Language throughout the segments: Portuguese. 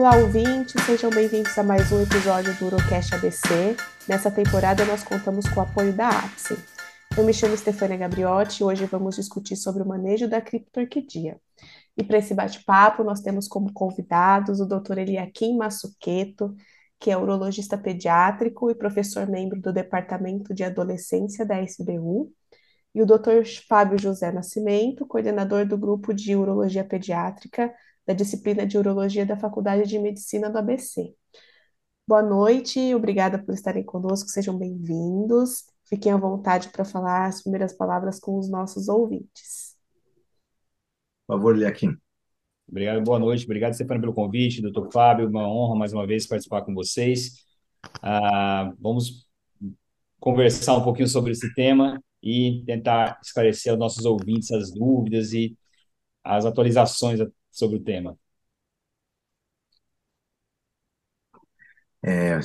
Olá, ouvintes, sejam bem-vindos a mais um episódio do Urocast ABC. Nessa temporada, nós contamos com o apoio da APSE. Eu me chamo Stefania Gabriotti e hoje vamos discutir sobre o manejo da criptorquidia. E para esse bate-papo, nós temos como convidados o Dr. Eliakim Massuqueto, que é urologista pediátrico e professor membro do Departamento de Adolescência da SBU, e o Dr. Fábio José Nascimento, coordenador do grupo de urologia pediátrica da disciplina de urologia da Faculdade de Medicina do ABC. Boa noite, obrigada por estarem conosco, sejam bem-vindos. Fiquem à vontade para falar as primeiras palavras com os nossos ouvintes. Por favor, Liaquim. Obrigado, boa noite. Obrigado, Stefano, pelo convite. Doutor Fábio, uma honra mais uma vez participar com vocês. Ah, vamos conversar um pouquinho sobre esse tema e tentar esclarecer aos nossos ouvintes as dúvidas e as atualizações sobre o tema. É,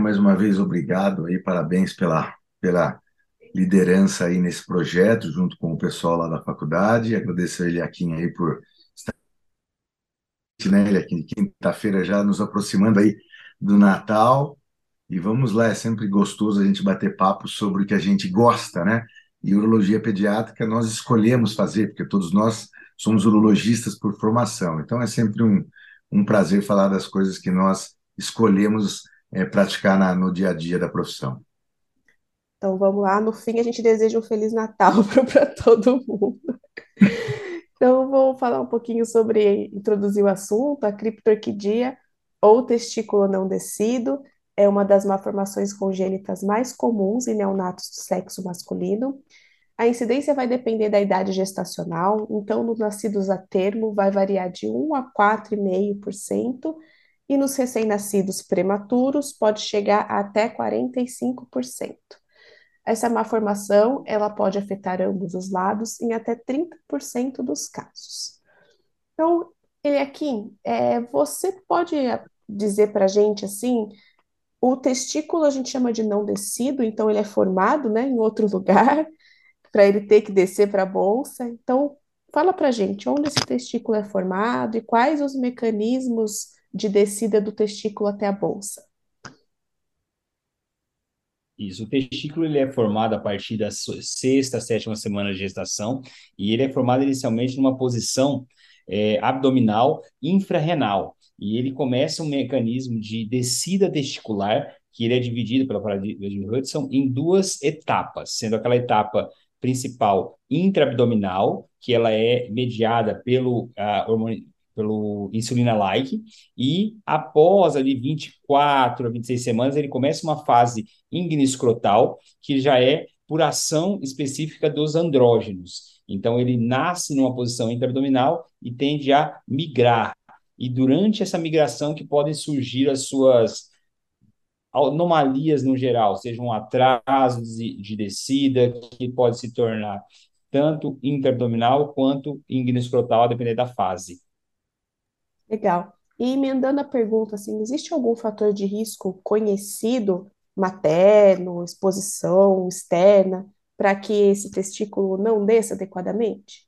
mais uma vez, obrigado aí, parabéns pela, pela liderança aí nesse projeto, junto com o pessoal lá da faculdade, agradecer a Eliakim aí por estar, né, Eliakim, quinta-feira já nos aproximando aí do Natal, e vamos lá, é sempre gostoso a gente bater papo sobre o que a gente gosta, né? E urologia pediátrica nós escolhemos fazer, porque todos nós somos urologistas por formação. Então é sempre um, um prazer falar das coisas que nós escolhemos é, praticar na, no dia a dia da profissão. Então vamos lá, no fim a gente deseja um Feliz Natal para todo mundo. Então vou falar um pouquinho sobre, introduzir o assunto, a criptorquidia ou testículo não descido, é uma das malformações congênitas mais comuns em neonatos do sexo masculino. A incidência vai depender da idade gestacional, então nos nascidos a termo vai variar de 1 a 4,5%, e nos recém-nascidos prematuros pode chegar a até 45%. Essa malformação, ela pode afetar ambos os lados em até 30% dos casos. Então, ele aqui, é, você pode dizer para a gente assim, o testículo a gente chama de não descido, então ele é formado, né, em outro lugar, para ele ter que descer para a bolsa. Então, fala para gente onde esse testículo é formado e quais os mecanismos de descida do testículo até a bolsa. Isso, o testículo ele é formado a partir da sexta, sétima semana de gestação e ele é formado inicialmente numa posição é, abdominal infrarrenal e ele começa um mecanismo de descida testicular que ele é dividido pela paradigma de Hudson em duas etapas, sendo aquela etapa principal intraabdominal, que ela é mediada pelo hormônio, pelo insulina-like, e após ali 24 a 26 semanas, ele começa uma fase igniscrotal, que já é por ação específica dos andrógenos. Então, ele nasce numa posição intraabdominal e tende a migrar. E durante essa migração que podem surgir as suas anomalias no geral, seja um atraso de, de descida, que pode se tornar tanto interabdominal quanto ignoescrotal, a depender da fase. Legal. E emendando a pergunta, assim, existe algum fator de risco conhecido, materno, exposição externa, para que esse testículo não desça adequadamente?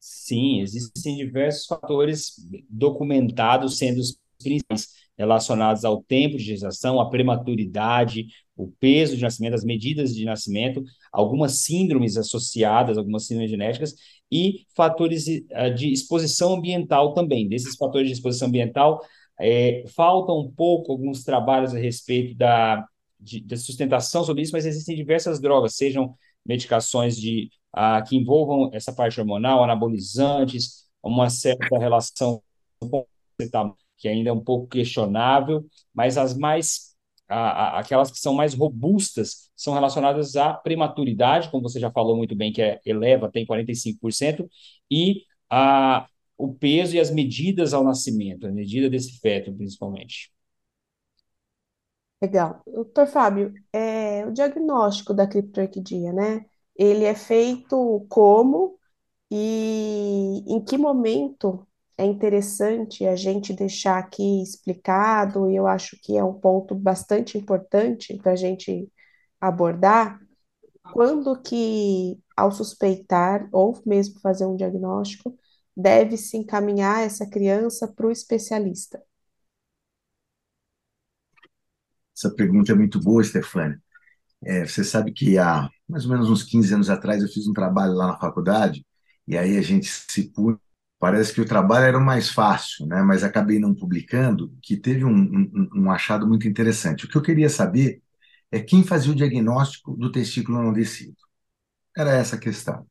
Sim, existem diversos fatores documentados sendo os principais relacionados ao tempo de gestação, à prematuridade, o peso de nascimento, as medidas de nascimento, algumas síndromes associadas, algumas síndromes genéticas e fatores eh, de exposição ambiental também. Desses fatores de exposição ambiental, é, faltam um pouco alguns trabalhos a respeito da, de, de, sustentação sobre isso, mas existem diversas drogas, sejam medicações de, ah, que envolvam essa parte hormonal, anabolizantes, uma certa relação com que ainda é um pouco questionável, mas as mais a, a, aquelas que são mais robustas são relacionadas à prematuridade, como você já falou muito bem, que é, eleva, tem 45%, e a, o peso e as medidas ao nascimento, a medida desse feto, principalmente. Legal. Doutor Fábio, é, o diagnóstico da criptorquidia, né? Ele é feito como e em que momento é interessante a gente deixar aqui explicado, e eu acho que é um ponto bastante importante para a gente abordar, quando que, ao suspeitar, ou mesmo fazer um diagnóstico, deve-se encaminhar essa criança para o especialista? Essa pergunta é muito boa, Stefania. É, você sabe que há mais ou menos uns 15 anos atrás eu fiz um trabalho lá na faculdade e aí a gente se pune. Parece que o trabalho era o mais fácil, né? mas acabei não publicando, que teve um, um, um achado muito interessante. O que eu queria saber é quem fazia o diagnóstico do testículo não descido. Era essa a questão.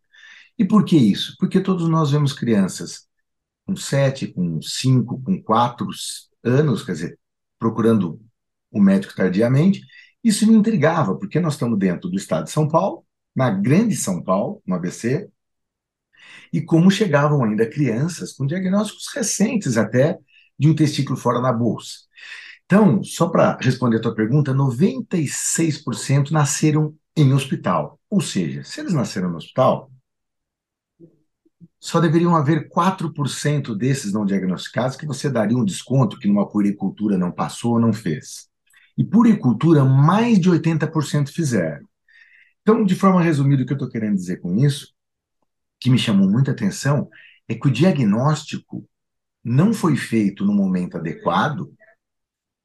E por que isso? Porque todos nós vemos crianças com sete, com cinco, com quatro anos, quer dizer, procurando o médico tardiamente. Isso me intrigava, porque nós estamos dentro do estado de São Paulo, na grande São Paulo, no ABC, e como chegavam ainda crianças com diagnósticos recentes até de um testículo fora na bolsa. Então, só para responder a tua pergunta, 96% nasceram em hospital. Ou seja, se eles nasceram no hospital, só deveriam haver 4% desses não diagnosticados que você daria um desconto que numa puricultura não passou, não fez. E puricultura, mais de 80% fizeram. Então, de forma resumida, o que eu estou querendo dizer com isso, que me chamou muita atenção, é que o diagnóstico não foi feito no momento adequado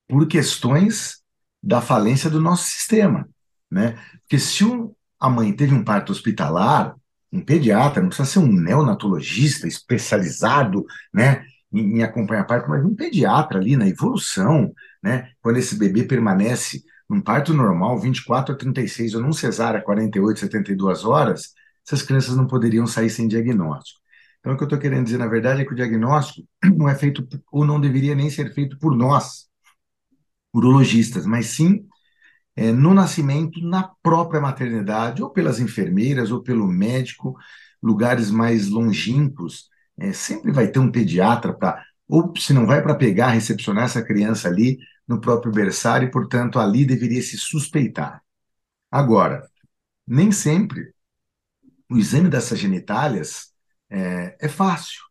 por questões da falência do nosso sistema, né? Porque se um, a mãe teve um parto hospitalar, um pediatra, não precisa ser um neonatologista especializado, né, em, em acompanhar parto, mas um pediatra ali na evolução, né, quando esse bebê permanece num parto normal 24 a 36 ou num cesárea 48, 72 horas, essas crianças não poderiam sair sem diagnóstico. Então, o que eu estou querendo dizer, na verdade, é que o diagnóstico não é feito, ou não deveria nem ser feito por nós, urologistas, mas sim é, no nascimento, na própria maternidade, ou pelas enfermeiras, ou pelo médico, lugares mais longínquos, é, sempre vai ter um pediatra para, ou se não vai para pegar, recepcionar essa criança ali no próprio berçário, e, portanto, ali deveria se suspeitar. Agora, nem sempre o exame dessas genitálias é, é fácil,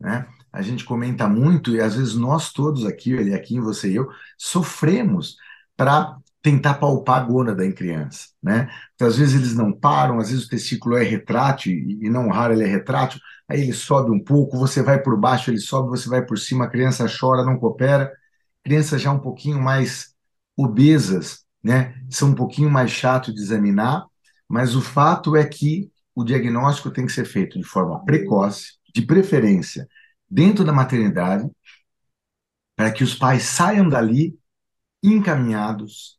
né? A gente comenta muito, e às vezes nós todos aqui, ele aqui, você e eu, sofremos para tentar palpar a gônada em criança, né? Às vezes eles não param, às vezes o testículo é retrátil, e não raro ele é retrátil, aí ele sobe um pouco, você vai por baixo, ele sobe, você vai por cima, a criança chora, não coopera. Crianças já um pouquinho mais obesas, né? São um pouquinho mais chato de examinar, mas o fato é que o diagnóstico tem que ser feito de forma precoce, de preferência dentro da maternidade, para que os pais saiam dali encaminhados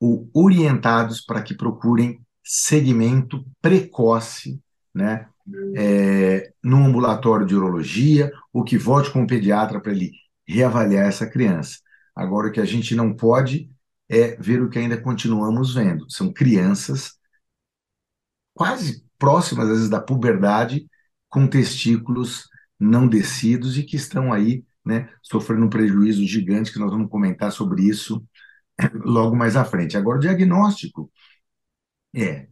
ou orientados para que procurem segmento precoce, né, é, no ambulatório de urologia, ou que volte com o pediatra para ele reavaliar essa criança. Agora, o que a gente não pode é ver o que ainda continuamos vendo. São crianças quase próximas, às vezes, da puberdade, com testículos não descidos e que estão aí né, sofrendo um prejuízo gigante, que nós vamos comentar sobre isso logo mais à frente. Agora, o diagnóstico é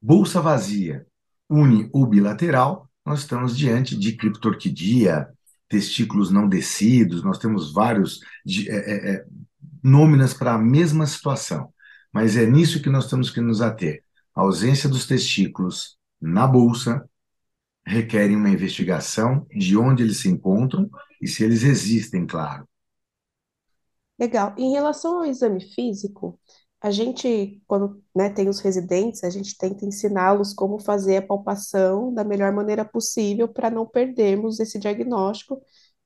bolsa vazia, uni ou bilateral, nós estamos diante de criptorquidia, testículos não descidos, nós temos vários de, é, é, é nôminas para a mesma situação, mas é nisso que nós temos que nos ater. A ausência dos testículos na bolsa requerem uma investigação de onde eles se encontram e se eles existem, claro. Legal. Em relação ao exame físico, a gente, quando, né, tem os residentes, a gente tenta ensiná-los como fazer a palpação da melhor maneira possível para não perdermos esse diagnóstico,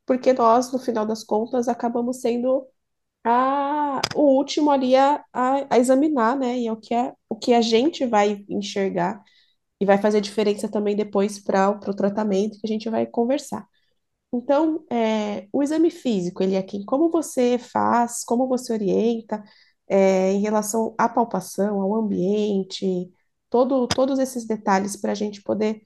porque nós, no final das contas, acabamos sendo a, o último ali a, a, a examinar, né? E é o que, é, o que a gente vai enxergar e vai fazer diferença também depois para o tratamento que a gente vai conversar. Então, é, o exame físico, ele é quem, como você faz, como você orienta, é, em relação à palpação, ao ambiente, todo, todos esses detalhes para a gente poder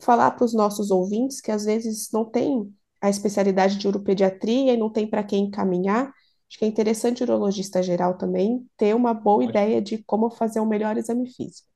falar para os nossos ouvintes que às vezes não tem a especialidade de uropediatria e não tem para quem encaminhar. Acho que é interessante o urologista geral também ter uma boa ideia de como fazer o um melhor exame físico.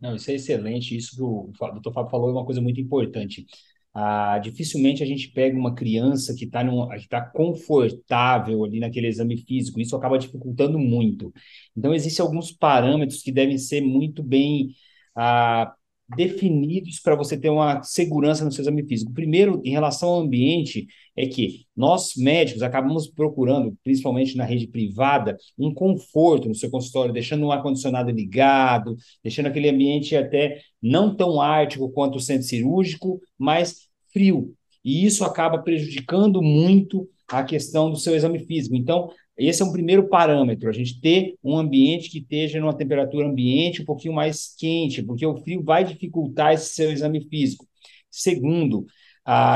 Não, isso é excelente. Isso que o doutor Fábio falou é uma coisa muito importante. Ah, dificilmente a gente pega uma criança que está tá confortável ali naquele exame físico, isso acaba dificultando muito. Então, existem alguns parâmetros que devem ser muito bem ah, definidos para você ter uma segurança no seu exame físico. Primeiro, em relação ao ambiente, é que nós médicos acabamos procurando, principalmente na rede privada, um conforto no seu consultório, deixando o ar-condicionado ligado, deixando aquele ambiente até não tão ártico quanto o centro cirúrgico, mas frio. E isso acaba prejudicando muito a questão do seu exame físico. Então, esse é um primeiro parâmetro, a gente ter um ambiente que esteja numa temperatura ambiente um pouquinho mais quente, porque o frio vai dificultar esse seu exame físico. Segundo,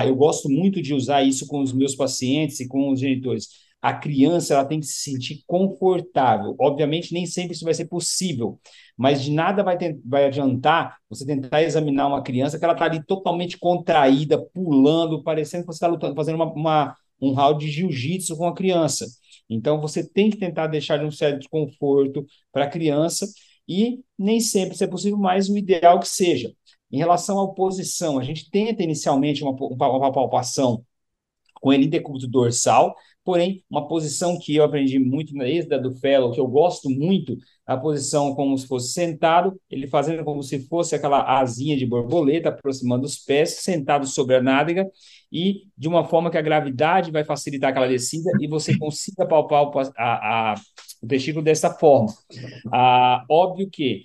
eu gosto muito de usar isso com os meus pacientes e com os genitores. A criança ela tem que se sentir confortável. Obviamente, nem sempre isso vai ser possível, mas de nada vai, ter, vai adiantar você tentar examinar uma criança que ela está ali totalmente contraída, pulando, parecendo que você está lutando, fazendo uma, uma um round de jiu-jitsu com a criança. Então, você tem que tentar deixar de um certo conforto para a criança e nem sempre isso é possível, mas o ideal que seja. Em relação à posição, a gente tenta inicialmente uma, uma palpação com decúbito dorsal, porém, uma posição que eu aprendi muito na ex do Fellow, que eu gosto muito, a posição como se fosse sentado, ele fazendo como se fosse aquela asinha de borboleta, aproximando os pés, sentado sobre a nádega, e de uma forma que a gravidade vai facilitar aquela descida e você consiga palpar o, a, a, o testículo dessa forma. Ah, óbvio que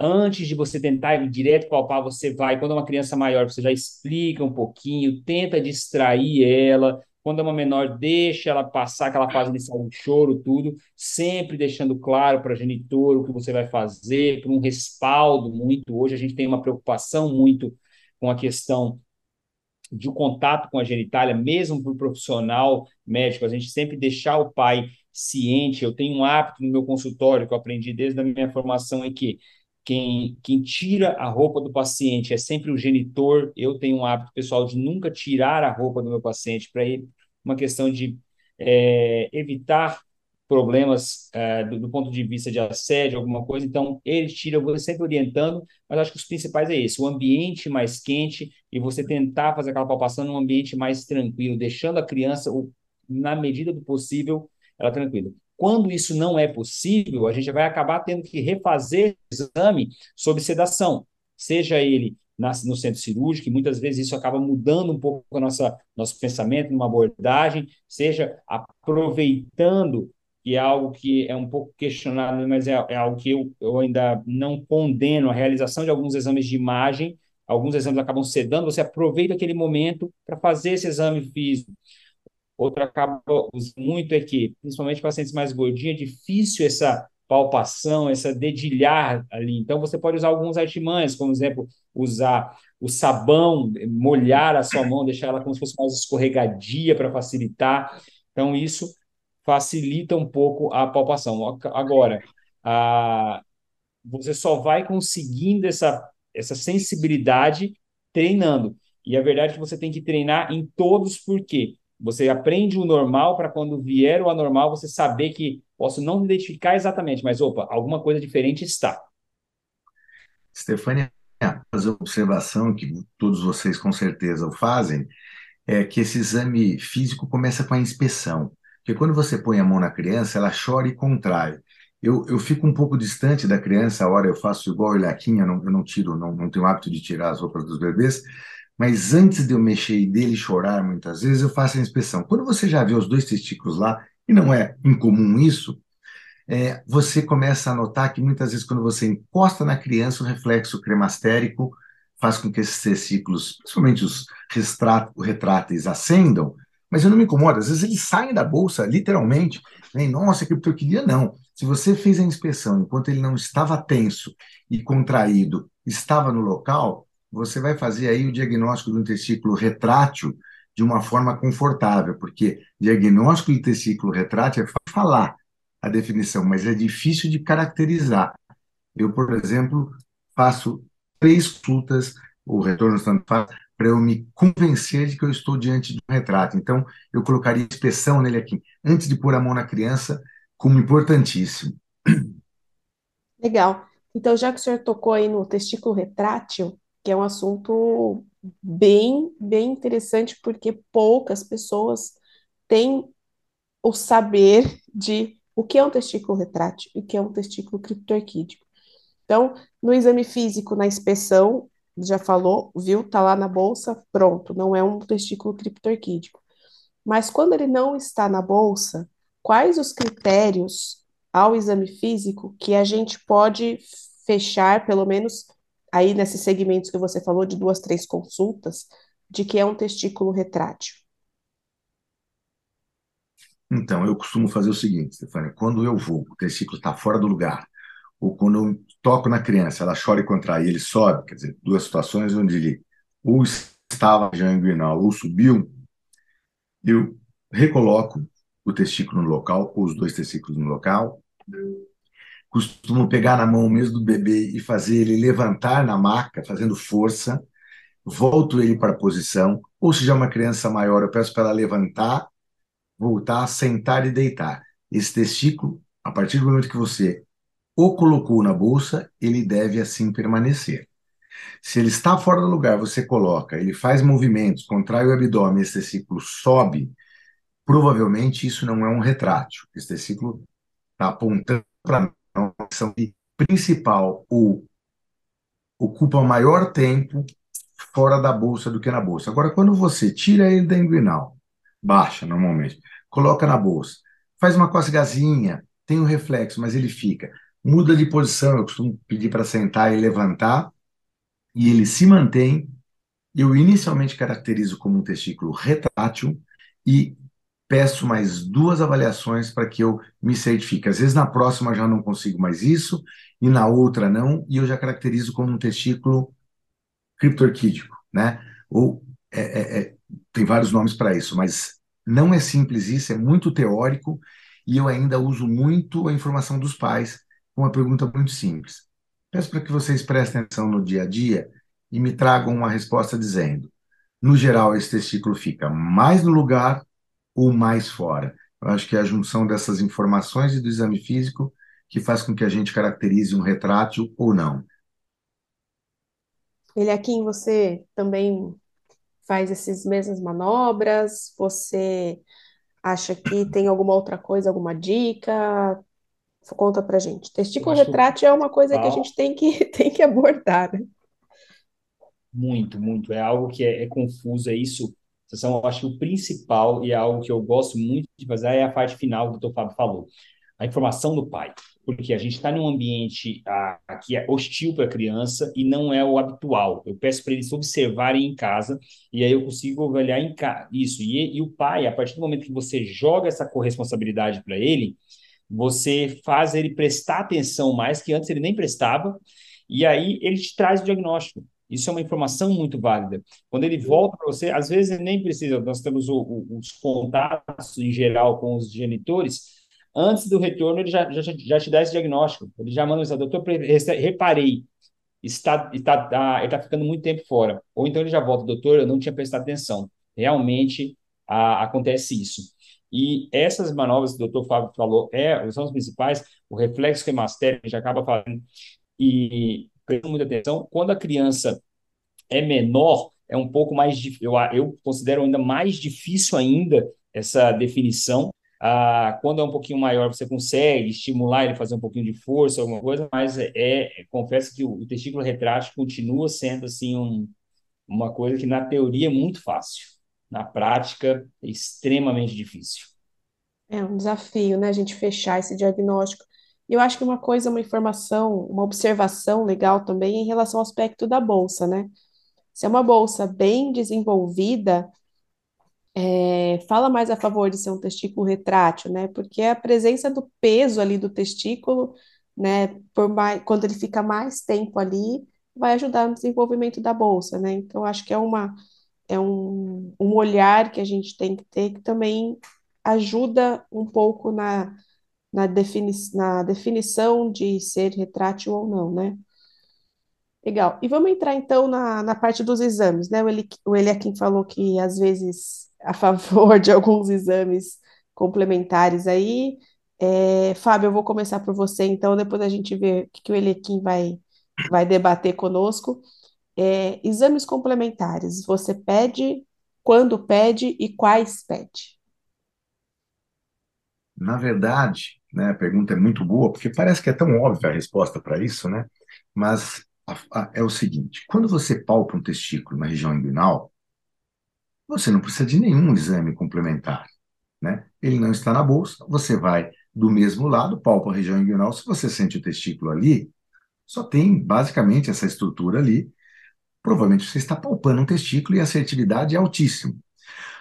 antes de você tentar ir direto palpar, você vai, quando é uma criança maior, você já explica um pouquinho, tenta distrair ela, quando é uma menor, deixa ela passar aquela fase inicial do choro, tudo, sempre deixando claro para a genitor o que você vai fazer, para um respaldo muito. Hoje a gente tem uma preocupação muito com a questão de um contato com a genitália, mesmo para o profissional médico, a gente sempre deixar o pai ciente. Eu tenho um hábito no meu consultório que eu aprendi desde a minha formação é que quem, quem tira a roupa do paciente é sempre o genitor. Eu tenho um hábito pessoal de nunca tirar a roupa do meu paciente para uma questão de é, evitar problemas é, do, do, ponto de vista de assédio, alguma coisa. Então, ele tira, eu vou sempre orientando, mas acho que os principais é esse: o ambiente mais quente e você tentar fazer aquela palpação num ambiente mais tranquilo, deixando a criança, na medida do possível, ela tranquila. Quando isso não é possível, a gente vai acabar tendo que refazer exame sob sedação, seja ele na, no centro cirúrgico, e muitas vezes isso acaba mudando um pouco o nosso pensamento numa abordagem, seja aproveitando, que é algo que é um pouco questionado, mas é, é algo que eu, eu ainda não condeno, a realização de alguns exames de imagem, alguns exames acabam sedando, você aproveita aquele momento para fazer esse exame físico. Outra acaba muito é que, principalmente pacientes mais gordinhos, é difícil essa palpação, essa dedilhar ali. Então, você pode usar alguns artimanhas, como, exemplo, usar o sabão, molhar a sua mão, deixar ela como se fosse mais escorregadia para facilitar. Então, isso facilita um pouco a palpação. Agora, a, você só vai conseguindo essa, essa sensibilidade treinando. E a verdade é que você tem que treinar em todos, por quê? Você aprende o normal para quando vier o anormal, você saber que posso não identificar exatamente, mas opa, alguma coisa diferente está. Stefania, fazer uma observação que todos vocês com certeza o fazem, é que esse exame físico começa com a inspeção. Porque quando você põe a mão na criança, ela chora e contrai. Eu, eu fico um pouco distante da criança, a hora eu faço igual o Ilaquinha, não, eu não tiro, não, não tenho hábito de tirar as roupas dos bebês, mas antes de eu mexer e dele chorar, muitas vezes, eu faço a inspeção. Quando você já vê os dois testículos lá, e não é incomum isso, é, você começa a notar que muitas vezes, quando você encosta na criança, o reflexo cremastérico faz com que esses testículos, principalmente os retráteis, acendam, mas eu não me incomodo. Às vezes eles saem da bolsa, literalmente. Né? Nossa, queria, não. Se você fez a inspeção enquanto ele não estava tenso e contraído, estava no local, você vai fazer aí o diagnóstico do testículo retrátil de uma forma confortável, porque diagnóstico de testículo retrátil é falar a definição, mas é difícil de caracterizar. Eu, por exemplo, faço três consultas, o retorno estando para eu me convencer de que eu estou diante de um retrato. Então, eu colocaria inspeção nele aqui, antes de pôr a mão na criança, como importantíssimo. Legal. Então, já que o senhor tocou aí no testículo retrátil, que é um assunto bem, bem interessante, porque poucas pessoas têm o saber de o que é um testículo retrátil e o que é um testículo criptorquídeo. Então, no exame físico, na inspeção, já falou, viu, tá lá na bolsa, pronto, não é um testículo criptorquídico. Mas quando ele não está na bolsa, quais os critérios ao exame físico que a gente pode fechar, pelo menos aí nesses segmentos que você falou, de duas, três consultas, de que é um testículo retrátil? Então, eu costumo fazer o seguinte, Stefania, quando eu vou, o testículo está fora do lugar, ou quando eu toco na criança, ela chora e contrai, ele sobe, quer dizer, duas situações onde ele ou estava já inguinal ou subiu, eu recoloco o testículo no local, ou os dois testículos no local, costumo pegar na mão mesmo do bebê e fazer ele levantar na maca, fazendo força, volto ele para a posição, ou se já é uma criança maior, eu peço para ela levantar voltar, sentar e deitar. Esse testículo, a partir do momento que você o colocou na bolsa, ele deve assim permanecer. Se ele está fora do lugar, você coloca, ele faz movimentos, contrai o abdômen, esse testículo sobe, provavelmente isso não é um retrátil. Esse testículo está apontando para a ação principal ou ocupa maior tempo fora da bolsa do que na bolsa. Agora, quando você tira ele da inguinal, baixa normalmente, coloca na bolsa, faz uma cocegazinha, tem um reflexo, mas ele fica. Muda de posição, eu costumo pedir para sentar e levantar, e ele se mantém. Eu inicialmente caracterizo como um testículo retrátil e peço mais duas avaliações para que eu me certifique. Às vezes na próxima já não consigo mais isso, e na outra não, e eu já caracterizo como um testículo criptorquídico, né? Ou é, é, é, tem vários nomes para isso, mas não é simples isso, é muito teórico e eu ainda uso muito a informação dos pais com uma pergunta muito simples. Peço para que vocês prestem atenção no dia a dia e me tragam uma resposta dizendo: no geral, esse testículo fica mais no lugar ou mais fora? Eu acho que é a junção dessas informações e do exame físico que faz com que a gente caracterize um retrátil ou não. Ele aqui você também faz essas mesmas manobras? Você acha que tem alguma outra coisa, alguma dica? Conta pra gente. Testículo retrátil é uma coisa que a gente tem que, tem que abordar, né? Muito, muito. É algo que é, é confuso, é isso. Eu acho que o principal e é algo que eu gosto muito de fazer é a parte final que o doutor Fábio falou. A informação do pai porque a gente está num ambiente ah, que é hostil para a criança e não é o habitual. Eu peço para eles observarem em casa e aí eu consigo avaliar em isso. E, e o pai, a partir do momento que você joga essa corresponsabilidade para ele, você faz ele prestar atenção mais que antes ele nem prestava e aí ele te traz o diagnóstico. Isso é uma informação muito válida. Quando ele volta para você, às vezes ele nem precisa, nós temos o, o, os contatos em geral com os genitores, antes do retorno, ele já, já, já te dá esse diagnóstico. Ele já manda o doutor, reparei, está, está, tá, está ficando muito tempo fora. Ou então ele já volta, doutor, eu não tinha prestado atenção. Realmente a, acontece isso. E essas manobras que o doutor Fábio falou é, são as principais, o reflexo hemastério, a gente acaba falando, e prestando muita atenção. Quando a criança é menor, é um pouco mais, eu, eu considero ainda mais difícil ainda essa definição, ah, quando é um pouquinho maior, você consegue estimular ele fazer um pouquinho de força, alguma coisa, mas é, é confesso que o, o testículo retrátil continua sendo assim um, uma coisa que na teoria é muito fácil, na prática é extremamente difícil. É um desafio, né, a gente fechar esse diagnóstico. E eu acho que uma coisa, uma informação, uma observação legal também em relação ao aspecto da bolsa, né? Se é uma bolsa bem desenvolvida, é, fala mais a favor de ser um testículo retrátil, né? Porque a presença do peso ali do testículo, né? Por mais, quando ele fica mais tempo ali, vai ajudar no desenvolvimento da bolsa, né? Então, acho que é uma é um, um olhar que a gente tem que ter que também ajuda um pouco na, na, defini na definição de ser retrátil ou não, né? Legal. E vamos entrar então na, na parte dos exames, né? O, Eli, o Eliakim falou que às vezes a favor de alguns exames complementares aí. É, Fábio, eu vou começar por você, então depois a gente vê o que, que o Elequim vai, vai debater conosco. É, exames complementares, você pede, quando pede e quais pede? Na verdade, né? A pergunta é muito boa, porque parece que é tão óbvia a resposta para isso, né? Mas a, a, é o seguinte: quando você palpa um testículo na região inguinal, você não precisa de nenhum exame complementar, né? Ele não está na bolsa, você vai do mesmo lado, palpa a região inguinal, se você sente o testículo ali, só tem basicamente essa estrutura ali. Provavelmente você está palpando um testículo e a assertividade é altíssima.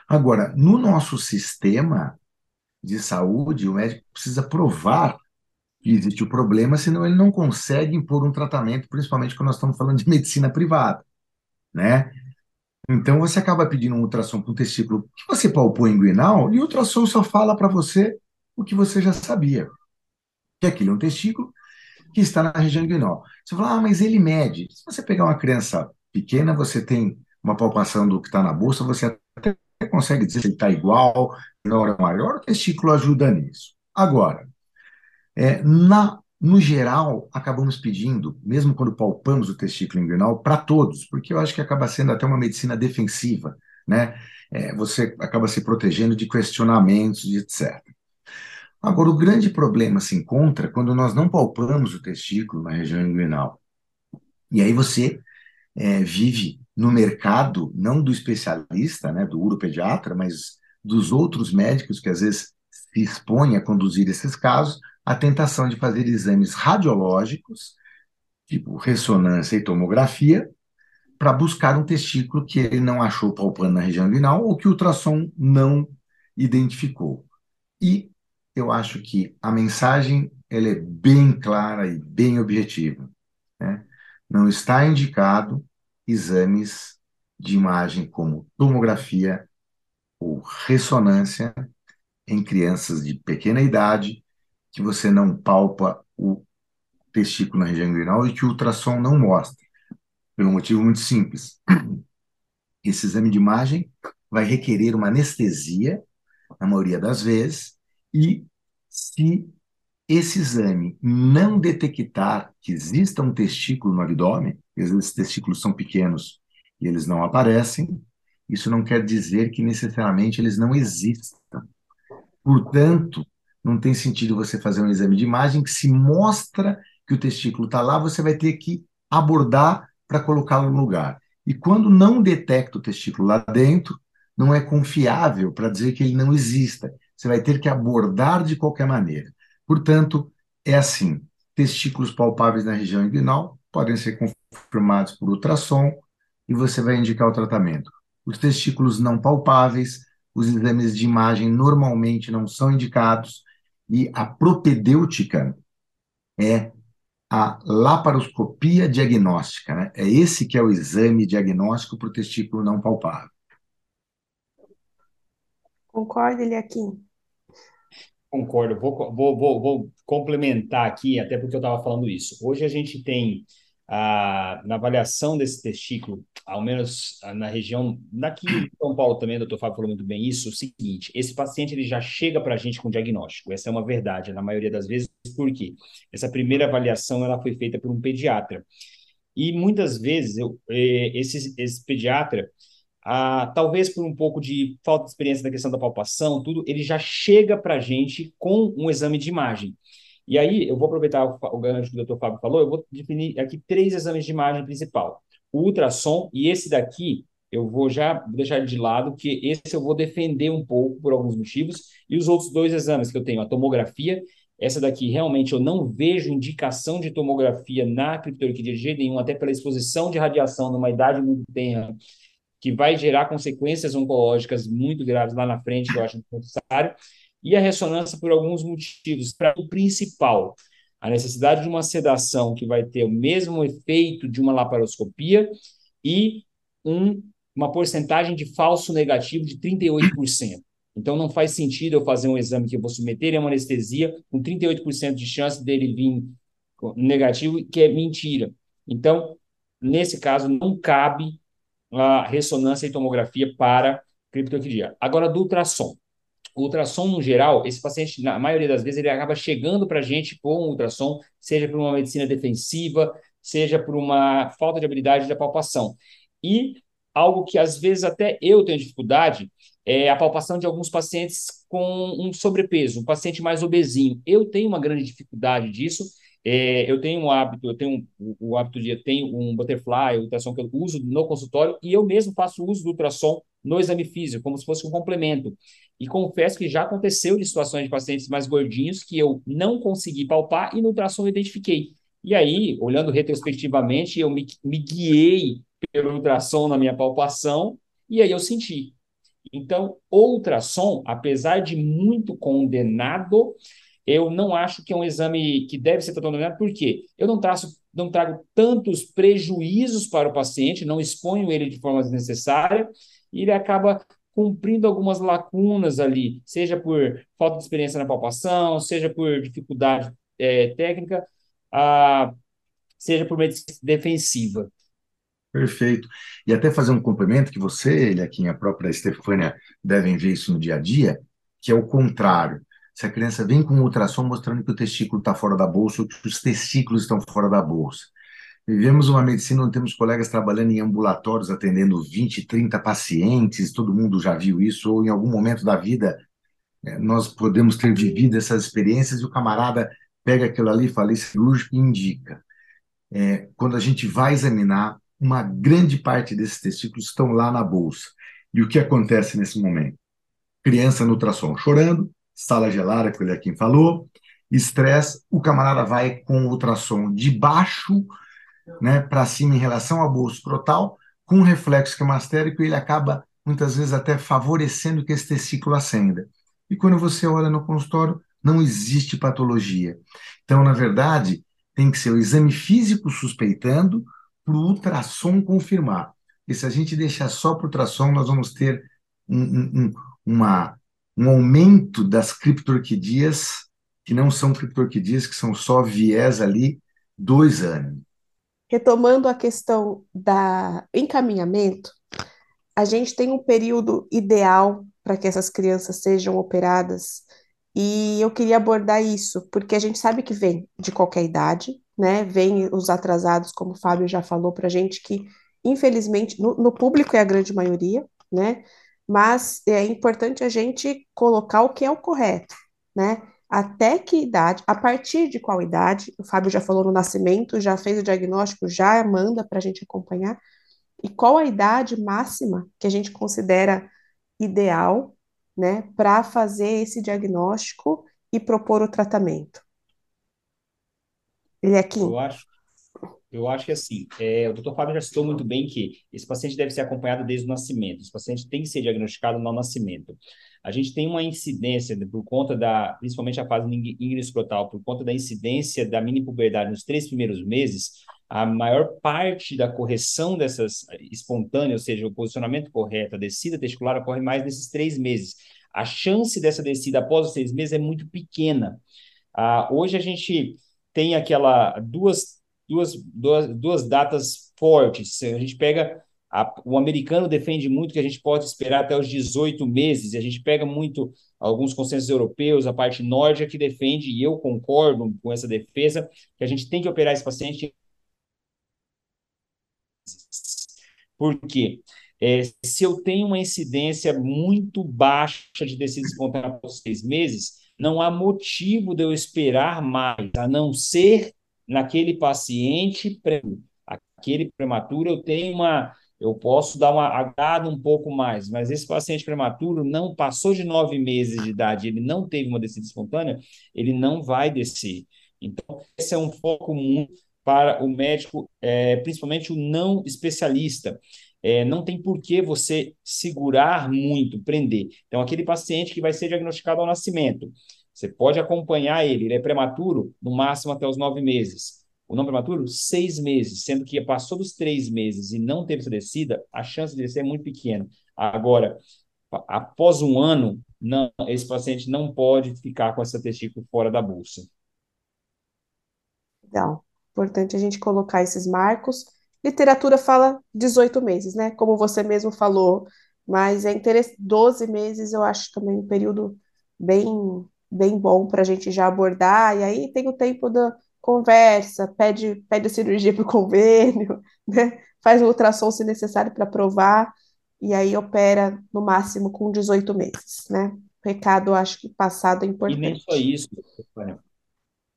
Agora, no nosso sistema de saúde, o médico precisa provar que existe o problema, senão ele não consegue impor um tratamento, principalmente quando nós estamos falando de medicina privada, né? Então você acaba pedindo um ultrassom para um testículo que você palpou inguinal e o ultrassom só fala para você o que você já sabia, que aquilo é um testículo que está na região inguinal. Você fala, ah, mas ele mede. Se você pegar uma criança pequena, você tem uma palpação do que está na bolsa, você até consegue dizer ele está igual, menor ou maior, o testículo ajuda nisso. Agora, é, na, no geral, acabamos pedindo, mesmo quando palpamos o testículo inguinal, para todos, porque eu acho que acaba sendo até uma medicina defensiva, né? É, você acaba se protegendo de questionamentos, etc. Agora, o grande problema se encontra quando nós não palpamos o testículo na região inguinal. E aí você é, vive no mercado, não do especialista, né, do uropediatra, mas dos outros médicos que às vezes se expõem a conduzir esses casos, a tentação de fazer exames radiológicos, tipo ressonância e tomografia, para buscar um testículo que ele não achou palpando na região inguinal ou que o ultrassom não identificou. E eu acho que a mensagem ela é bem clara e bem objetiva. Né? Não está indicado exames de imagem como tomografia ou ressonância em crianças de pequena idade que você não palpa o testículo na região inguinal e que o ultrassom não mostra, pelo motivo muito simples. Esse exame de imagem vai requerer uma anestesia, na maioria das vezes, e se esse exame não detectar que exista um testículo no abdômen, esses testículos são pequenos e eles não aparecem, isso não quer dizer que necessariamente eles não existam. Portanto, não tem sentido você fazer um exame de imagem que se mostra que o testículo está lá, você vai ter que abordar para colocá-lo no lugar. E quando não detecta o testículo lá dentro, não é confiável para dizer que ele não exista. Você vai ter que abordar de qualquer maneira. Portanto, é assim: testículos palpáveis na região inguinal podem ser confirmados por ultrassom e você vai indicar o tratamento. Os testículos não palpáveis, os exames de imagem normalmente não são indicados e a propedêutica é a laparoscopia diagnóstica, né? É esse que é o exame diagnóstico para o testículo não palpável. Concorda, Eliakim? Concordo. Vou, vou, vou, vou complementar aqui, até porque eu estava falando isso. Hoje a gente tem, ah, na avaliação desse testículo, ao menos na região, daqui em São Paulo também, o doutor Fábio falou muito bem isso, o seguinte, esse paciente ele já chega para a gente com diagnóstico, essa é uma verdade, na maioria das vezes, por quê? Essa primeira avaliação ela foi feita por um pediatra, e muitas vezes eu, eh, esse, esse pediatra, ah, talvez por um pouco de falta de experiência na questão da palpação, tudo, ele já chega para a gente com um exame de imagem. E aí, eu vou aproveitar o, gancho que o Dr. Fábio falou, eu vou definir aqui três exames de imagem principal. O ultrassom, e esse daqui, eu vou já deixar de lado, que esse eu vou defender um pouco por alguns motivos, e os outros dois exames que eu tenho, a tomografia, essa daqui realmente eu não vejo indicação de tomografia na criptorquidia de jeito nenhum, até pela exposição de radiação numa idade muito tenra, que vai gerar consequências oncológicas muito graves lá na frente, que eu acho necessário, e a ressonância por alguns motivos. Para o principal, a necessidade de uma sedação que vai ter o mesmo efeito de uma laparoscopia e um, uma porcentagem de falso negativo de 38%. Então, não faz sentido eu fazer um exame que eu vou submeter a uma anestesia com 38% de chance dele vir negativo, que é mentira. Então, nesse caso, não cabe a ressonância e tomografia para criptorquidia. Agora, do ultrassom. O ultrassom, no geral, esse paciente, na maioria das vezes, ele acaba chegando para a gente por um ultrassom, seja por uma medicina defensiva, seja por uma falta de habilidade da palpação. E algo que às vezes até eu tenho dificuldade, é a palpação de alguns pacientes com um sobrepeso, um paciente mais obesinho. Eu tenho uma grande dificuldade disso. É, eu tenho um hábito, eu tenho o, o hábito de eu tenho um butterfly, ultrassom que eu uso no consultório e eu mesmo faço uso do ultrassom no exame físico, como se fosse um complemento. E confesso que já aconteceu de situações de pacientes mais gordinhos que eu não consegui palpar e no ultrassom eu identifiquei. E aí, olhando retrospectivamente, eu me, me guiei pelo ultrassom na minha palpação e aí eu senti. Então, ultrassom, apesar de muito condenado, eu não acho que é um exame que deve ser tratado porque eu não, traço, não trago tantos prejuízos para o paciente, não exponho ele de forma desnecessária, e ele acaba cumprindo algumas lacunas ali, seja por falta de experiência na palpação, seja por dificuldade é, técnica, a, seja por medicina defensiva. Perfeito. E até fazer um complemento que você, ele aqui, a própria Estefânia, devem ver isso no dia a dia, que é o contrário. Se a criança vem com um ultrassom mostrando que o testículo está fora da bolsa ou que os testículos estão fora da bolsa. Vivemos uma medicina onde temos colegas trabalhando em ambulatórios, atendendo 20, 30 pacientes, todo mundo já viu isso, ou em algum momento da vida é, nós podemos ter vivido essas experiências e o camarada pega aquilo ali, fala cirúrgico e indica. É, quando a gente vai examinar, uma grande parte desses testículos estão lá na bolsa. E o que acontece nesse momento? Criança no ultrassom chorando, sala gelada, que o Lequim falou, estresse, o camarada vai com o ultrassom de baixo né, para cima em relação à bolsa escrotal, com reflexo quimastérico, ele acaba muitas vezes até favorecendo que esse testículo acenda. E quando você olha no consultório, não existe patologia. Então, na verdade, tem que ser o exame físico suspeitando, para o ultrassom confirmar. E se a gente deixar só para o ultrassom, nós vamos ter um, um, uma, um aumento das criptorquidias, que não são criptorquidias, que são só viés ali, dois anos. Retomando a questão da encaminhamento, a gente tem um período ideal para que essas crianças sejam operadas, e eu queria abordar isso, porque a gente sabe que vem de qualquer idade, né? Vem os atrasados, como o Fábio já falou para a gente, que infelizmente no, no, público é a grande maioria, né? Mas é importante a gente colocar o que é o correto, né? Até que idade, a partir de qual idade, o Fábio já falou no nascimento, já fez o diagnóstico, já manda para a gente acompanhar, e qual a idade máxima que a gente considera ideal, né, para fazer esse diagnóstico e propor o tratamento. Ele é aqui. Eu acho, eu acho que assim, é, o doutor Fábio já citou muito bem que esse paciente deve ser acompanhado desde o nascimento. Esse paciente tem que ser diagnosticado no nascimento. A gente tem uma incidência por conta da, principalmente a fase escrotal, por conta da incidência da mini puberdade nos três primeiros meses, a maior parte da correção dessas espontâneas, ou seja, o posicionamento correto, a descida testicular ocorre mais nesses três meses. A chance dessa descida após os seis meses é muito pequena. Ah, hoje a gente tem aquela duas, duas, duas, duas datas fortes. A gente pega a, o americano defende muito que a gente pode esperar até os 18 meses, e a gente pega muito alguns consensos europeus, a parte nórdica que defende, e eu concordo com essa defesa, que a gente tem que operar esse paciente. Por quê? É, se eu tenho uma incidência muito baixa de descida espontânea após seis meses, não há motivo de eu esperar mais, a não ser naquele paciente, aquele prematuro, eu tenho uma, eu posso dar uma agrada um pouco mais, mas esse paciente prematuro não passou de nove meses de idade, ele não teve uma descida espontânea, ele não vai descer. Então, esse é um foco muito para o médico, é, principalmente o não especialista. É, não tem por que você segurar muito, prender. Então, aquele paciente que vai ser diagnosticado ao nascimento, você pode acompanhar ele, ele é prematuro, no máximo até os nove meses. O não prematuro, seis meses, sendo que passou dos três meses e não teve essa descida, a chance de descer é muito pequena. Agora, após um ano, não, esse paciente não pode ficar com essa testícula fora da bolsa. Legal. Importante a gente colocar esses marcos Literatura fala 18 meses, né? Como você mesmo falou, mas é interessante, 12 meses eu acho também um período bem, bem bom para a gente já abordar, e aí tem o tempo da conversa, pede, pede a cirurgia para o convênio, né? faz o ultrassom se necessário para provar, e aí opera no máximo com 18 meses, né? Recado, acho que passado é importante. E nem só isso,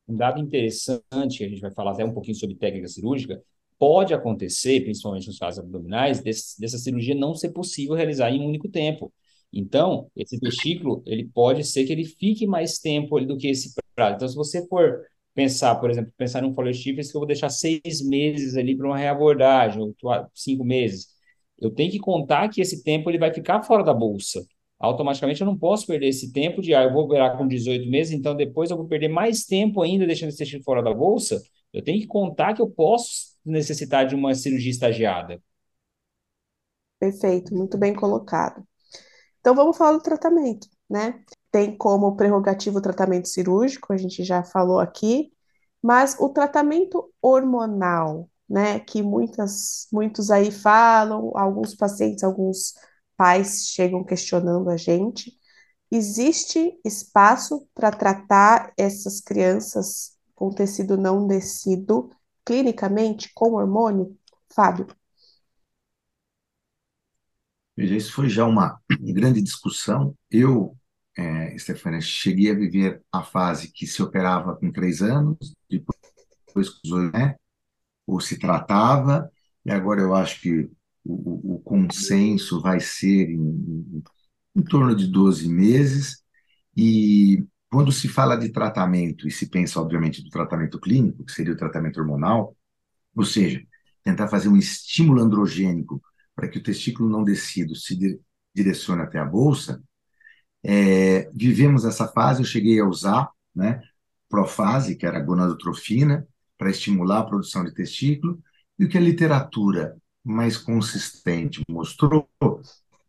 um dado interessante, a gente vai falar até um pouquinho sobre técnica cirúrgica, pode acontecer, principalmente nos casos abdominais, desse, dessa cirurgia não ser possível realizar em um único tempo. Então, esse testículo, ele pode ser que ele fique mais tempo ali do que esse prazo. Então, se você for pensar, por exemplo, pensar num foliotífis que eu vou deixar seis meses ali para uma reabordagem, ou cinco meses, eu tenho que contar que esse tempo ele vai ficar fora da bolsa. Automaticamente eu não posso perder esse tempo de, ah, eu vou virar com 18 meses, então depois eu vou perder mais tempo ainda deixando esse testículo fora da bolsa. Eu tenho que contar que eu posso necessitar de uma cirurgia estagiada. Perfeito, muito bem colocado. Então vamos falar do tratamento, né? Tem como prerrogativo o tratamento cirúrgico, a gente já falou aqui, mas o tratamento hormonal, né, que muitas, muitos aí falam, alguns pacientes, alguns pais chegam questionando a gente, existe espaço para tratar essas crianças com tecido não descido clinicamente com hormônio? Fábio? Veja, isso foi já uma grande discussão. Eu, é, Stefania, cheguei a viver a fase que se operava com três anos, depois né, ou se tratava, e agora eu acho que o, o consenso vai ser em, em, em torno de 12 meses, e quando se fala de tratamento, e se pensa, obviamente, do tratamento clínico, que seria o tratamento hormonal, ou seja, tentar fazer um estímulo androgênico para que o testículo não descido se direcione até a bolsa, é, vivemos essa fase, eu cheguei a usar, né, profase, que era gonadotrofina, para estimular a produção de testículo, e o que a literatura mais consistente mostrou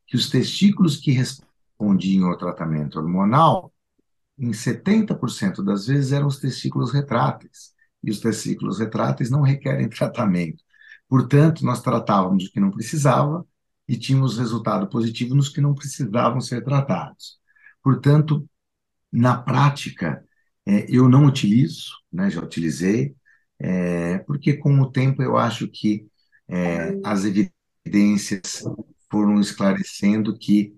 que os testículos que respondiam ao tratamento hormonal, em 70% das vezes eram os testículos retráteis, e os testículos retráteis não requerem tratamento. Portanto, nós tratávamos o que não precisava e tínhamos resultado positivo nos que não precisavam ser tratados. Portanto, na prática, é, eu não utilizo, né, já utilizei, é, porque com o tempo eu acho que é, as evidências foram esclarecendo que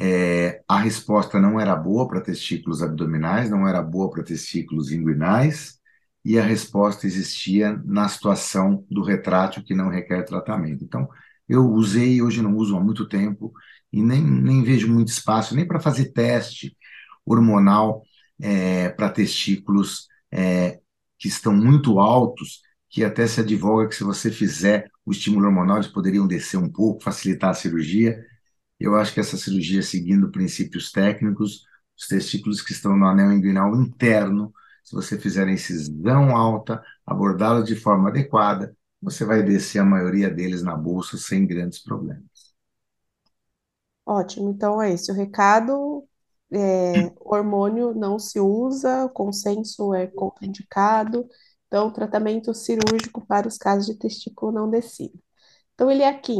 é, a resposta não era boa para testículos abdominais, não era boa para testículos inguinais, e a resposta existia na situação do retrátil que não requer tratamento. Então, eu usei, hoje não uso há muito tempo, e nem, nem vejo muito espaço, nem para fazer teste hormonal é, para testículos é, que estão muito altos, que até se advoga que se você fizer o estímulo hormonal, eles poderiam descer um pouco, facilitar a cirurgia. Eu acho que essa cirurgia, seguindo princípios técnicos, os testículos que estão no anel inguinal interno, se você fizer a incisão alta, abordá-la de forma adequada, você vai descer a maioria deles na bolsa sem grandes problemas. Ótimo, então é esse o recado. É, hormônio não se usa, consenso é contraindicado, então tratamento cirúrgico para os casos de testículo não descido. Então, ele é aqui,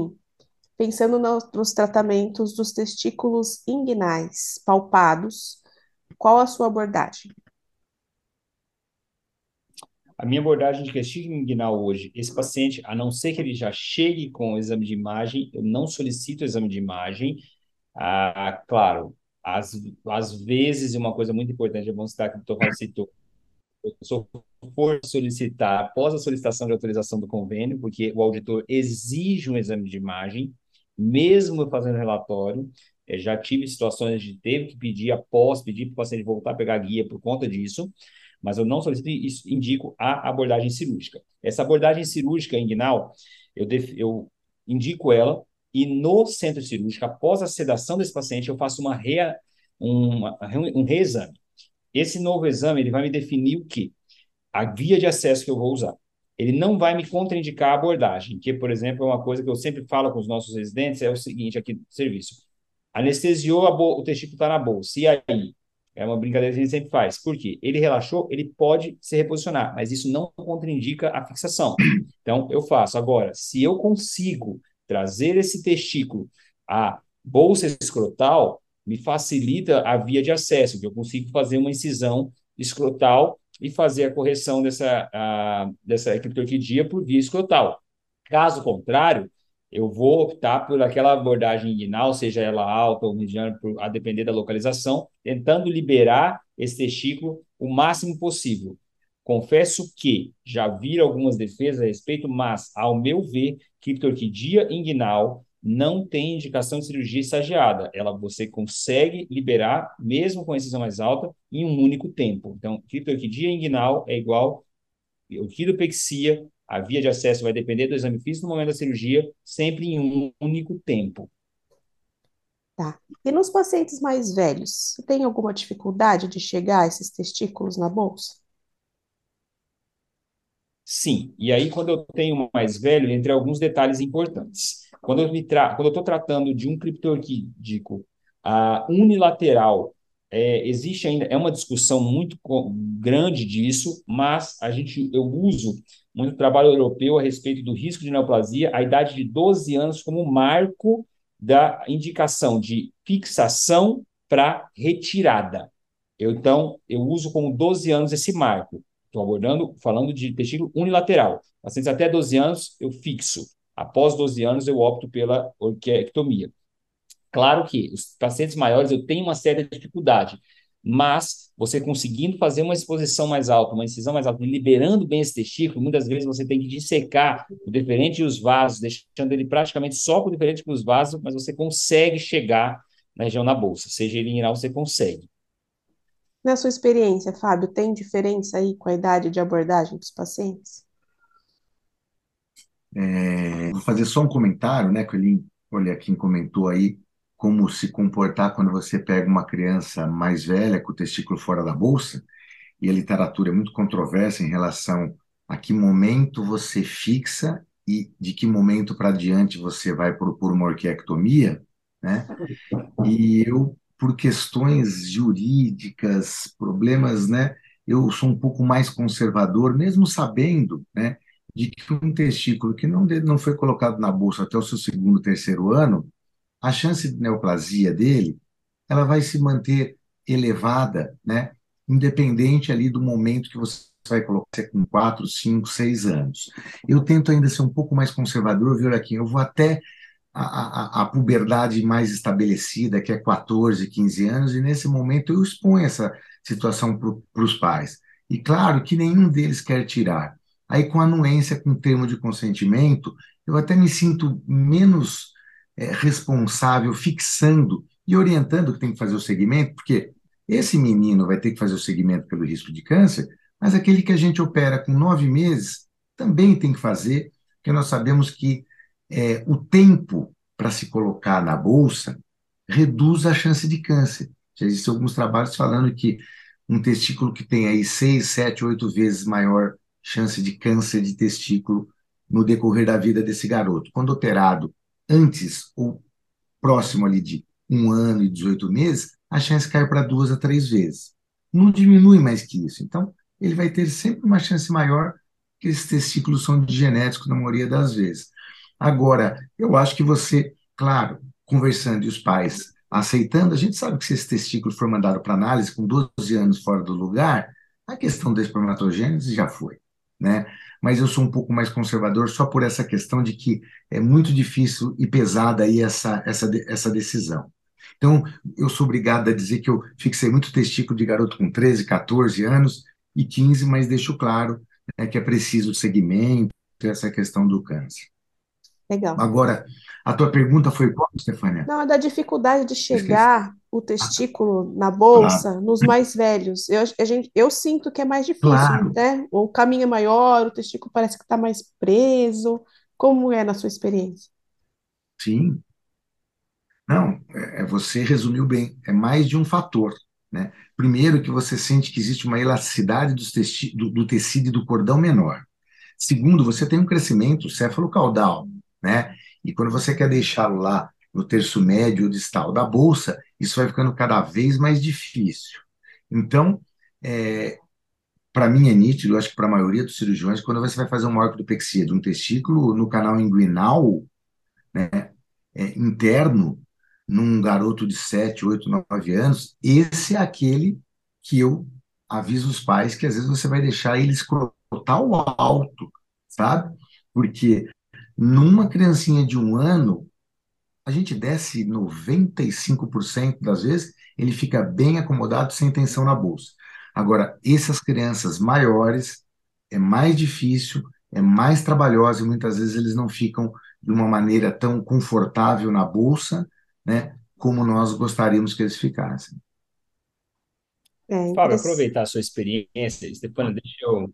pensando no, nos tratamentos dos testículos inguinais palpados, qual a sua abordagem? A minha abordagem de testículo inguinal hoje, esse paciente, a não ser que ele já chegue com o exame de imagem, eu não solicito o exame de imagem. Ah, claro, às, às vezes, uma coisa muito importante, é bom citar que o doutor citou, eu for solicitar, após a solicitação de autorização do convênio, porque o auditor exige um exame de imagem, mesmo fazendo relatório, é, já tive situações de teve que pedir após, pedir para o paciente voltar a pegar guia por conta disso, mas eu não solicito isso, indico a abordagem cirúrgica. Essa abordagem cirúrgica inguinal, eu, def, eu indico ela e no centro cirúrgico, após a sedação desse paciente, eu faço uma rea, uma, um reexame. Esse novo exame ele vai me definir o que? A via de acesso que eu vou usar. Ele não vai me contraindicar a abordagem, que, por exemplo, é uma coisa que eu sempre falo com os nossos residentes, é o seguinte aqui no serviço. Anestesiou, o testículo está na bolsa. E aí? É uma brincadeira que gente sempre faz. Por quê? Ele relaxou, ele pode se reposicionar, mas isso não contraindica a fixação. Então, eu faço. Agora, se eu consigo trazer esse testículo à bolsa escrotal, me facilita a via de acesso, que eu consigo fazer uma incisão escrotal e fazer a correção dessa, a, dessa ectoquidia por via escrotal. Caso contrário, eu vou optar por aquela abordagem inguinal, seja ela alta ou mediana, a depender da localização, tentando liberar esse testículo o máximo possível. Confesso que já vi algumas defesas a respeito, mas, ao meu ver, criptorquidia inguinal não tem indicação de cirurgia estagiada. Ela você consegue liberar, mesmo com a incisão mais alta, em um único tempo. Então, criptorquidia inguinal é igual orquidopexia, a via de acesso vai depender do exame físico no momento da cirurgia, sempre em um único tempo. Tá. E nos pacientes mais velhos, tem alguma dificuldade de chegar a esses testículos na bolsa? Sim. E aí, quando eu tenho mais velho, entre alguns detalhes importantes. Quando eu estou tratando de um criptorquídico uh, unilateral é, existe ainda, é uma discussão muito grande disso, mas a gente, eu uso muito trabalho europeu a respeito do risco de neoplasia, a idade de 12 anos como marco da indicação de fixação para retirada. Eu, então, eu uso como 12 anos esse marco. Estou abordando, falando de testículo unilateral. Pacientes até 12 anos, eu fixo. Após 12 anos, eu opto pela orquiectomia. Claro que os pacientes maiores eu tenho uma certa dificuldade, mas você conseguindo fazer uma exposição mais alta, uma incisão mais alta, liberando bem esse testículo, muitas vezes você tem que dissecar o deferente e os vasos, deixando ele praticamente só com o deferente com os vasos, mas você consegue chegar na região na bolsa, seja ele inguinal, você consegue. Na sua experiência, Fábio, tem diferença aí com a idade de abordagem dos pacientes? É, vou fazer só um comentário, né, que ele, olha, quem comentou aí, como se comportar quando você pega uma criança mais velha com o testículo fora da bolsa, e a literatura é muito controversa em relação a que momento você fixa e de que momento para diante você vai propor uma orquiectomia, né? E eu, por questões jurídicas, problemas, né? Eu sou um pouco mais conservador, mesmo sabendo, né? De que um testículo que não, não foi colocado na bolsa até o seu segundo, terceiro ano, a chance de neoplasia dele, ela vai se manter elevada, né? Independente ali do momento que você vai colocar, com 4, 5, 6 anos. Eu tento ainda ser um pouco mais conservador, viu, aqui. Eu vou até a, a, a, puberdade mais estabelecida, que é 14, 15 anos, e nesse momento eu exponho essa situação para os pais. E claro que nenhum deles quer tirar. Aí, com anuência, com termo de consentimento, eu até me sinto menos é, responsável, fixando e orientando que tem que fazer o segmento, porque esse menino vai ter que fazer o segmento pelo risco de câncer, mas aquele que a gente opera com nove meses também tem que fazer, porque nós sabemos que é, o tempo para se colocar na bolsa reduz a chance de câncer. Já existem alguns trabalhos falando que um testículo que tem aí seis, sete, oito vezes maior chance de câncer de testículo no decorrer da vida desse garoto. Quando operado antes ou próximo ali de um ano e 18 meses, a chance cai para duas a três vezes. Não diminui mais que isso. Então, ele vai ter sempre uma chance maior, que esses testículos são de genético na maioria das vezes. Agora, eu acho que você, claro, conversando e os pais aceitando, a gente sabe que se esse testículo for mandado para análise com 12 anos fora do lugar, a questão da espermatogênese já foi, né? Mas eu sou um pouco mais conservador só por essa questão de que é muito difícil e pesada aí essa, essa, essa decisão. Então, eu sou obrigado a dizer que eu fixei muito testículo de garoto com 13, 14 anos e 15, mas deixo claro né, que é preciso segmento, essa questão do câncer. Legal. Agora, a tua pergunta foi qual, Stefania? Não, é da dificuldade de chegar o testículo na bolsa claro. nos mais velhos. Eu, a gente, eu sinto que é mais difícil, claro. né? O caminho é maior, o testículo parece que está mais preso. Como é na sua experiência? Sim. Não, é, é, você resumiu bem. É mais de um fator. Né? Primeiro, que você sente que existe uma elasticidade do, do tecido e do cordão menor. Segundo, você tem um crescimento céfalo-caudal, né? E quando você quer deixá-lo lá no terço médio distal da bolsa, isso vai ficando cada vez mais difícil. Então, é, para mim é nítido, acho que para a maioria dos cirurgiões, quando você vai fazer uma ortopexia de um testículo no canal inguinal né, é, interno, num garoto de 7, 8, 9 anos, esse é aquele que eu aviso os pais que às vezes você vai deixar ele escrotal alto, sabe? Porque Numa criancinha de um ano, a gente desce 95% das vezes, ele fica bem acomodado, sem tensão na bolsa. Agora, essas crianças maiores, é mais difícil, é mais trabalhosa e muitas vezes eles não ficam de uma maneira tão confortável na bolsa, né, como nós gostaríamos que eles ficassem. É Fábio, interessante. aproveitar a sua experiência, Stefano, deixa eu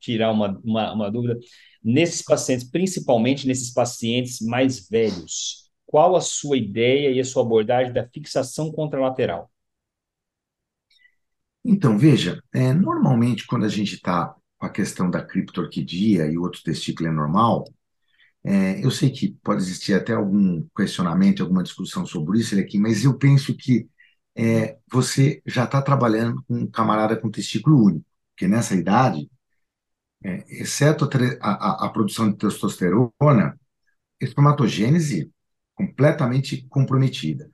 tirar uma, uma, uma dúvida. Nesses pacientes, principalmente nesses pacientes mais velhos, qual a sua ideia e a sua abordagem da fixação contralateral? Então, veja, é, normalmente quando a gente está com a questão da criptorquidia e outro testículo é normal, é, eu sei que pode existir até algum questionamento, alguma discussão sobre isso aqui, mas eu penso que é, você já está trabalhando com um camarada com testículo único, porque nessa idade, é, exceto a, a- a- produção de testosterona, espermatogênese completamente comprometida.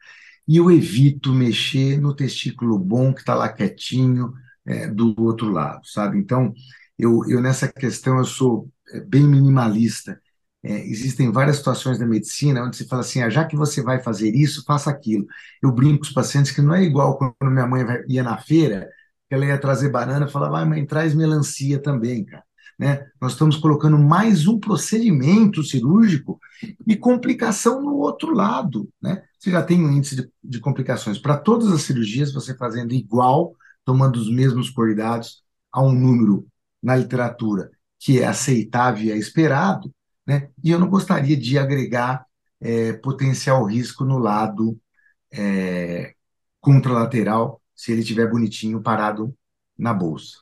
E eu evito mexer no testículo bom que está lá quietinho, é, do outro lado, sabe? Então, eu, eu nessa questão eu sou é, bem minimalista. É, existem várias situações da medicina onde se fala assim, ah, já que você vai fazer isso, faça aquilo. Eu brinco com os pacientes que não é igual quando minha mãe ia na feira, ela ia trazer banana, eu falava, vai, mãe, traz melancia também, cara. Né? Nós estamos colocando mais um procedimento cirúrgico e complicação no outro lado, né? Você já tem um índice de, de complicações para todas as cirurgias, você fazendo igual, tomando os mesmos cuidados, a um número na literatura que é aceitável e é esperado, né? E eu não gostaria de agregar é, potencial risco no lado é, contralateral, se ele tiver bonitinho parado na bolsa.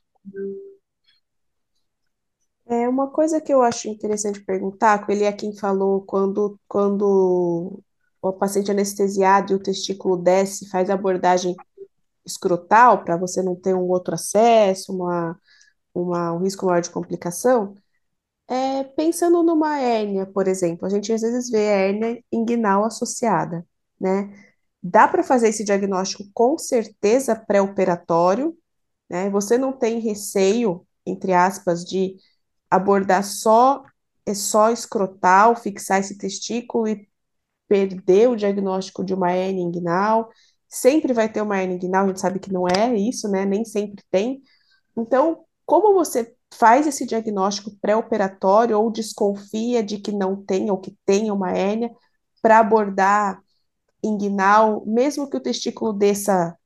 É uma coisa que eu acho interessante perguntar, ele é quem falou quando, quando o paciente anestesiado e o testículo desce, faz abordagem escrotal para você não ter um outro acesso, uma, uma, um risco maior de complicação. É, pensando numa hérnia, por exemplo, a gente às vezes vê a hérnia inguinal associada, né? Dá para fazer esse diagnóstico com certeza pré-operatório, né? Você não tem receio, entre aspas, de abordar só é só escrotal, fixar esse testículo e perder o diagnóstico de uma hernia inguinal. Sempre vai ter uma hernia inguinal, a gente sabe que não é isso, né? Nem sempre tem. Então, como você faz esse diagnóstico pré-operatório ou desconfia de que não tem ou que tenha uma hérnia para abordar inguinal, mesmo que o testículo desça,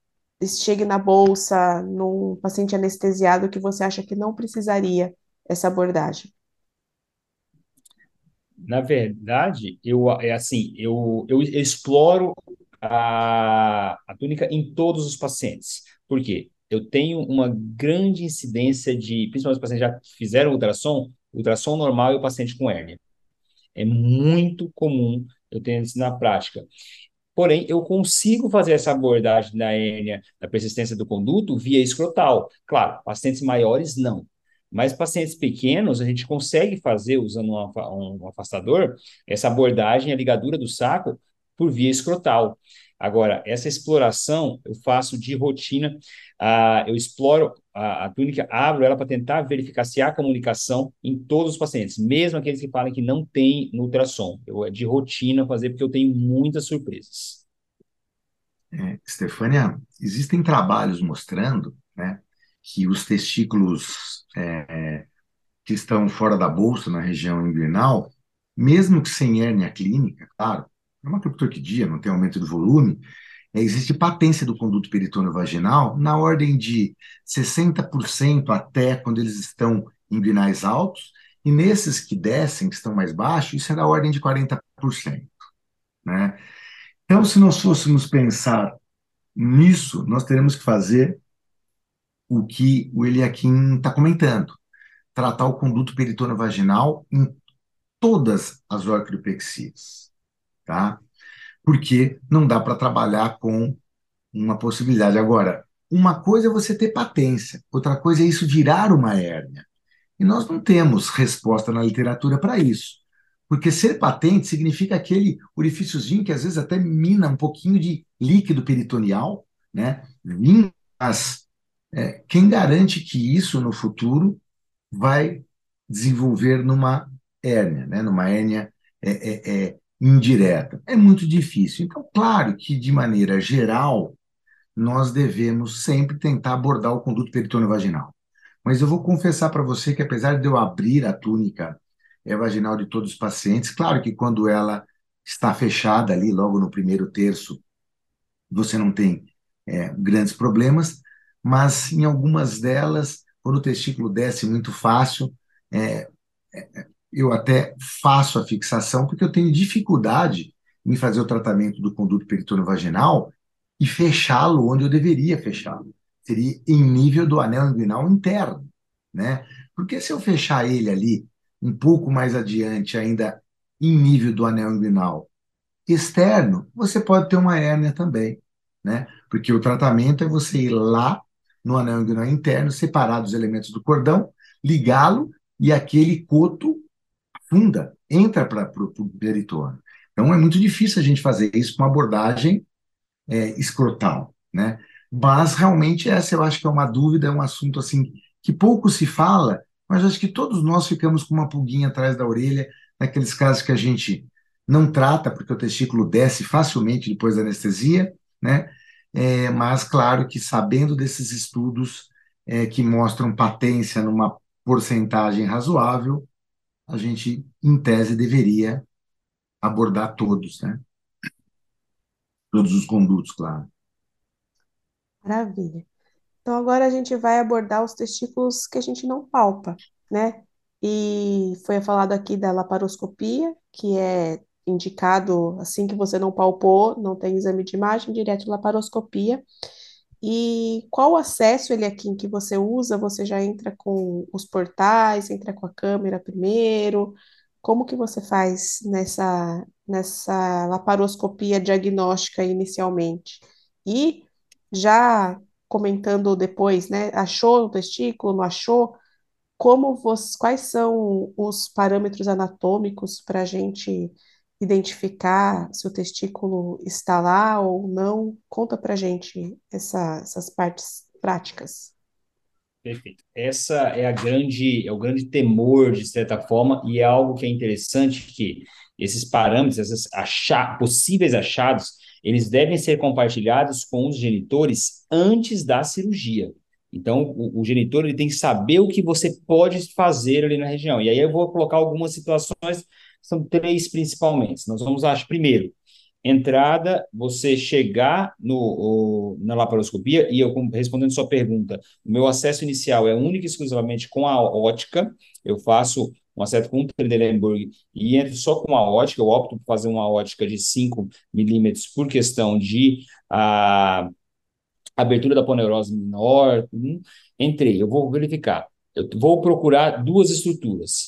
chegue na bolsa, num paciente anestesiado que você acha que não precisaria essa abordagem? Na verdade, eu é assim, eu, eu exploro a, a túnica em todos os pacientes. Por quê? Eu tenho uma grande incidência de, principalmente os pacientes já fizeram ultrassom, ultrassom normal e o paciente com hérnia. É muito comum eu ter isso na prática. Porém, eu consigo fazer essa abordagem da hérnia, da persistência do conduto via escrotal. Claro, pacientes maiores não. Mas pacientes pequenos, a gente consegue fazer, usando um, um afastador, essa abordagem, a ligadura do saco, por via escrotal. Agora, essa exploração eu faço de rotina, ah, eu exploro a, a túnica, abro ela para tentar verificar se há comunicação em todos os pacientes, mesmo aqueles que falam que não tem no ultrassom. Eu é de rotina fazer, porque eu tenho muitas surpresas. É, Estefânia, existem trabalhos mostrando, né, que os testículos é, que estão fora da bolsa, na região inguinal, mesmo que sem hérnia clínica, claro, é uma criptorquidia, não tem aumento do volume, é, existe patência do conduto peritônio vaginal na ordem de 60% até quando eles estão inguinais altos, e nesses que descem, que estão mais baixos, isso é da ordem de 40%, né? Então, se nós fôssemos pensar nisso, nós teremos que fazer o que o Eliakim está comentando, tratar o conduto peritônio vaginal em todas as orquidopexias, tá? Porque não dá para trabalhar com uma possibilidade. Agora, uma coisa é você ter patência, outra coisa é isso virar uma hérnia. E nós não temos resposta na literatura para isso. Porque ser patente significa aquele orifíciozinho que às vezes até mina um pouquinho de líquido peritoneal, né? Mas é, quem garante que isso no futuro vai desenvolver numa hérnia, né? numa hérnia é, é, é, indireta. É muito difícil. Então, claro que, de maneira geral, nós devemos sempre tentar abordar o conduto peritônio vaginal. Mas eu vou confessar para você que, apesar de eu abrir a túnica é, vaginal de todos os pacientes, claro que quando ela está fechada ali, logo no primeiro terço, você não tem é, grandes problemas, mas em algumas delas, quando o testículo desce muito fácil, é, é, eu até faço a fixação porque eu tenho dificuldade em fazer o tratamento do conduto peritônio vaginal e fechá-lo onde eu deveria fechá-lo. Seria em nível do anel inguinal interno, né? Porque se eu fechar ele ali um pouco mais adiante, ainda em nível do anel inguinal externo, você pode ter uma hérnia também, né? Porque o tratamento é você ir lá no anel inguinal interno, separar dos elementos do cordão, ligá-lo e aquele coto funda, entra para o peritônio. Então é muito difícil a gente fazer isso com abordagem é, escrotal, né? Mas realmente essa eu acho que é uma dúvida, é um assunto assim que pouco se fala, mas acho que todos nós ficamos com uma pulguinha atrás da orelha naqueles casos que a gente não trata porque o testículo desce facilmente depois da anestesia, né? É, mas claro que sabendo desses estudos é, que mostram patência numa porcentagem razoável, a gente, em tese, deveria abordar todos, né? Todos os condutos, claro. Maravilha. Então agora a gente vai abordar os testículos que a gente não palpa, né? E foi falado aqui da laparoscopia, que é indicado assim que você não palpou, não tem exame de imagem, direto laparoscopia. E qual acesso ele aqui em que você usa? Você já entra com os portais, entra com a câmera primeiro? Como que você faz nessa, nessa laparoscopia diagnóstica inicialmente? E já comentando depois, né? Achou o testículo, não achou? Como você, quais são os parâmetros anatômicos para a gente identificar se o testículo está lá ou não? Conta para gente essa, essas partes práticas. Perfeito. Essa é a grande, é o grande temor, de certa forma, e é algo que é interessante que esses parâmetros, esses achar, possíveis achados, eles devem ser compartilhados com os genitores antes da cirurgia. Então, o, o genitor ele tem que saber o que você pode fazer ali na região. E aí eu vou colocar algumas situações são três principalmente. Nós vamos achar, primeiro, entrada, você chegar no, o, na laparoscopia, e eu respondendo sua pergunta, o meu acesso inicial é único e exclusivamente com a ótica, eu faço um acesso com um Trendelenburg e entro só com a ótica, eu opto por fazer uma ótica de 5 milímetros por questão de a, abertura da poneurose menor, entrei, eu vou verificar, eu vou procurar duas estruturas,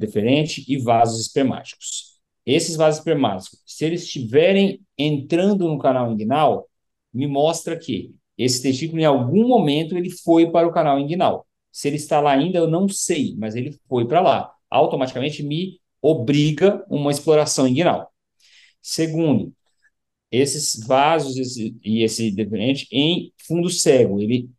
deferente e vasos espermáticos. Esses vasos espermáticos, se eles estiverem entrando no canal inguinal, me mostra que esse testículo, em algum momento, ele foi para o canal inguinal. Se ele está lá ainda, eu não sei, mas ele foi para lá. Automaticamente me obriga uma exploração inguinal. Segundo, esses vasos esse, e esse deferente em fundo cego, ele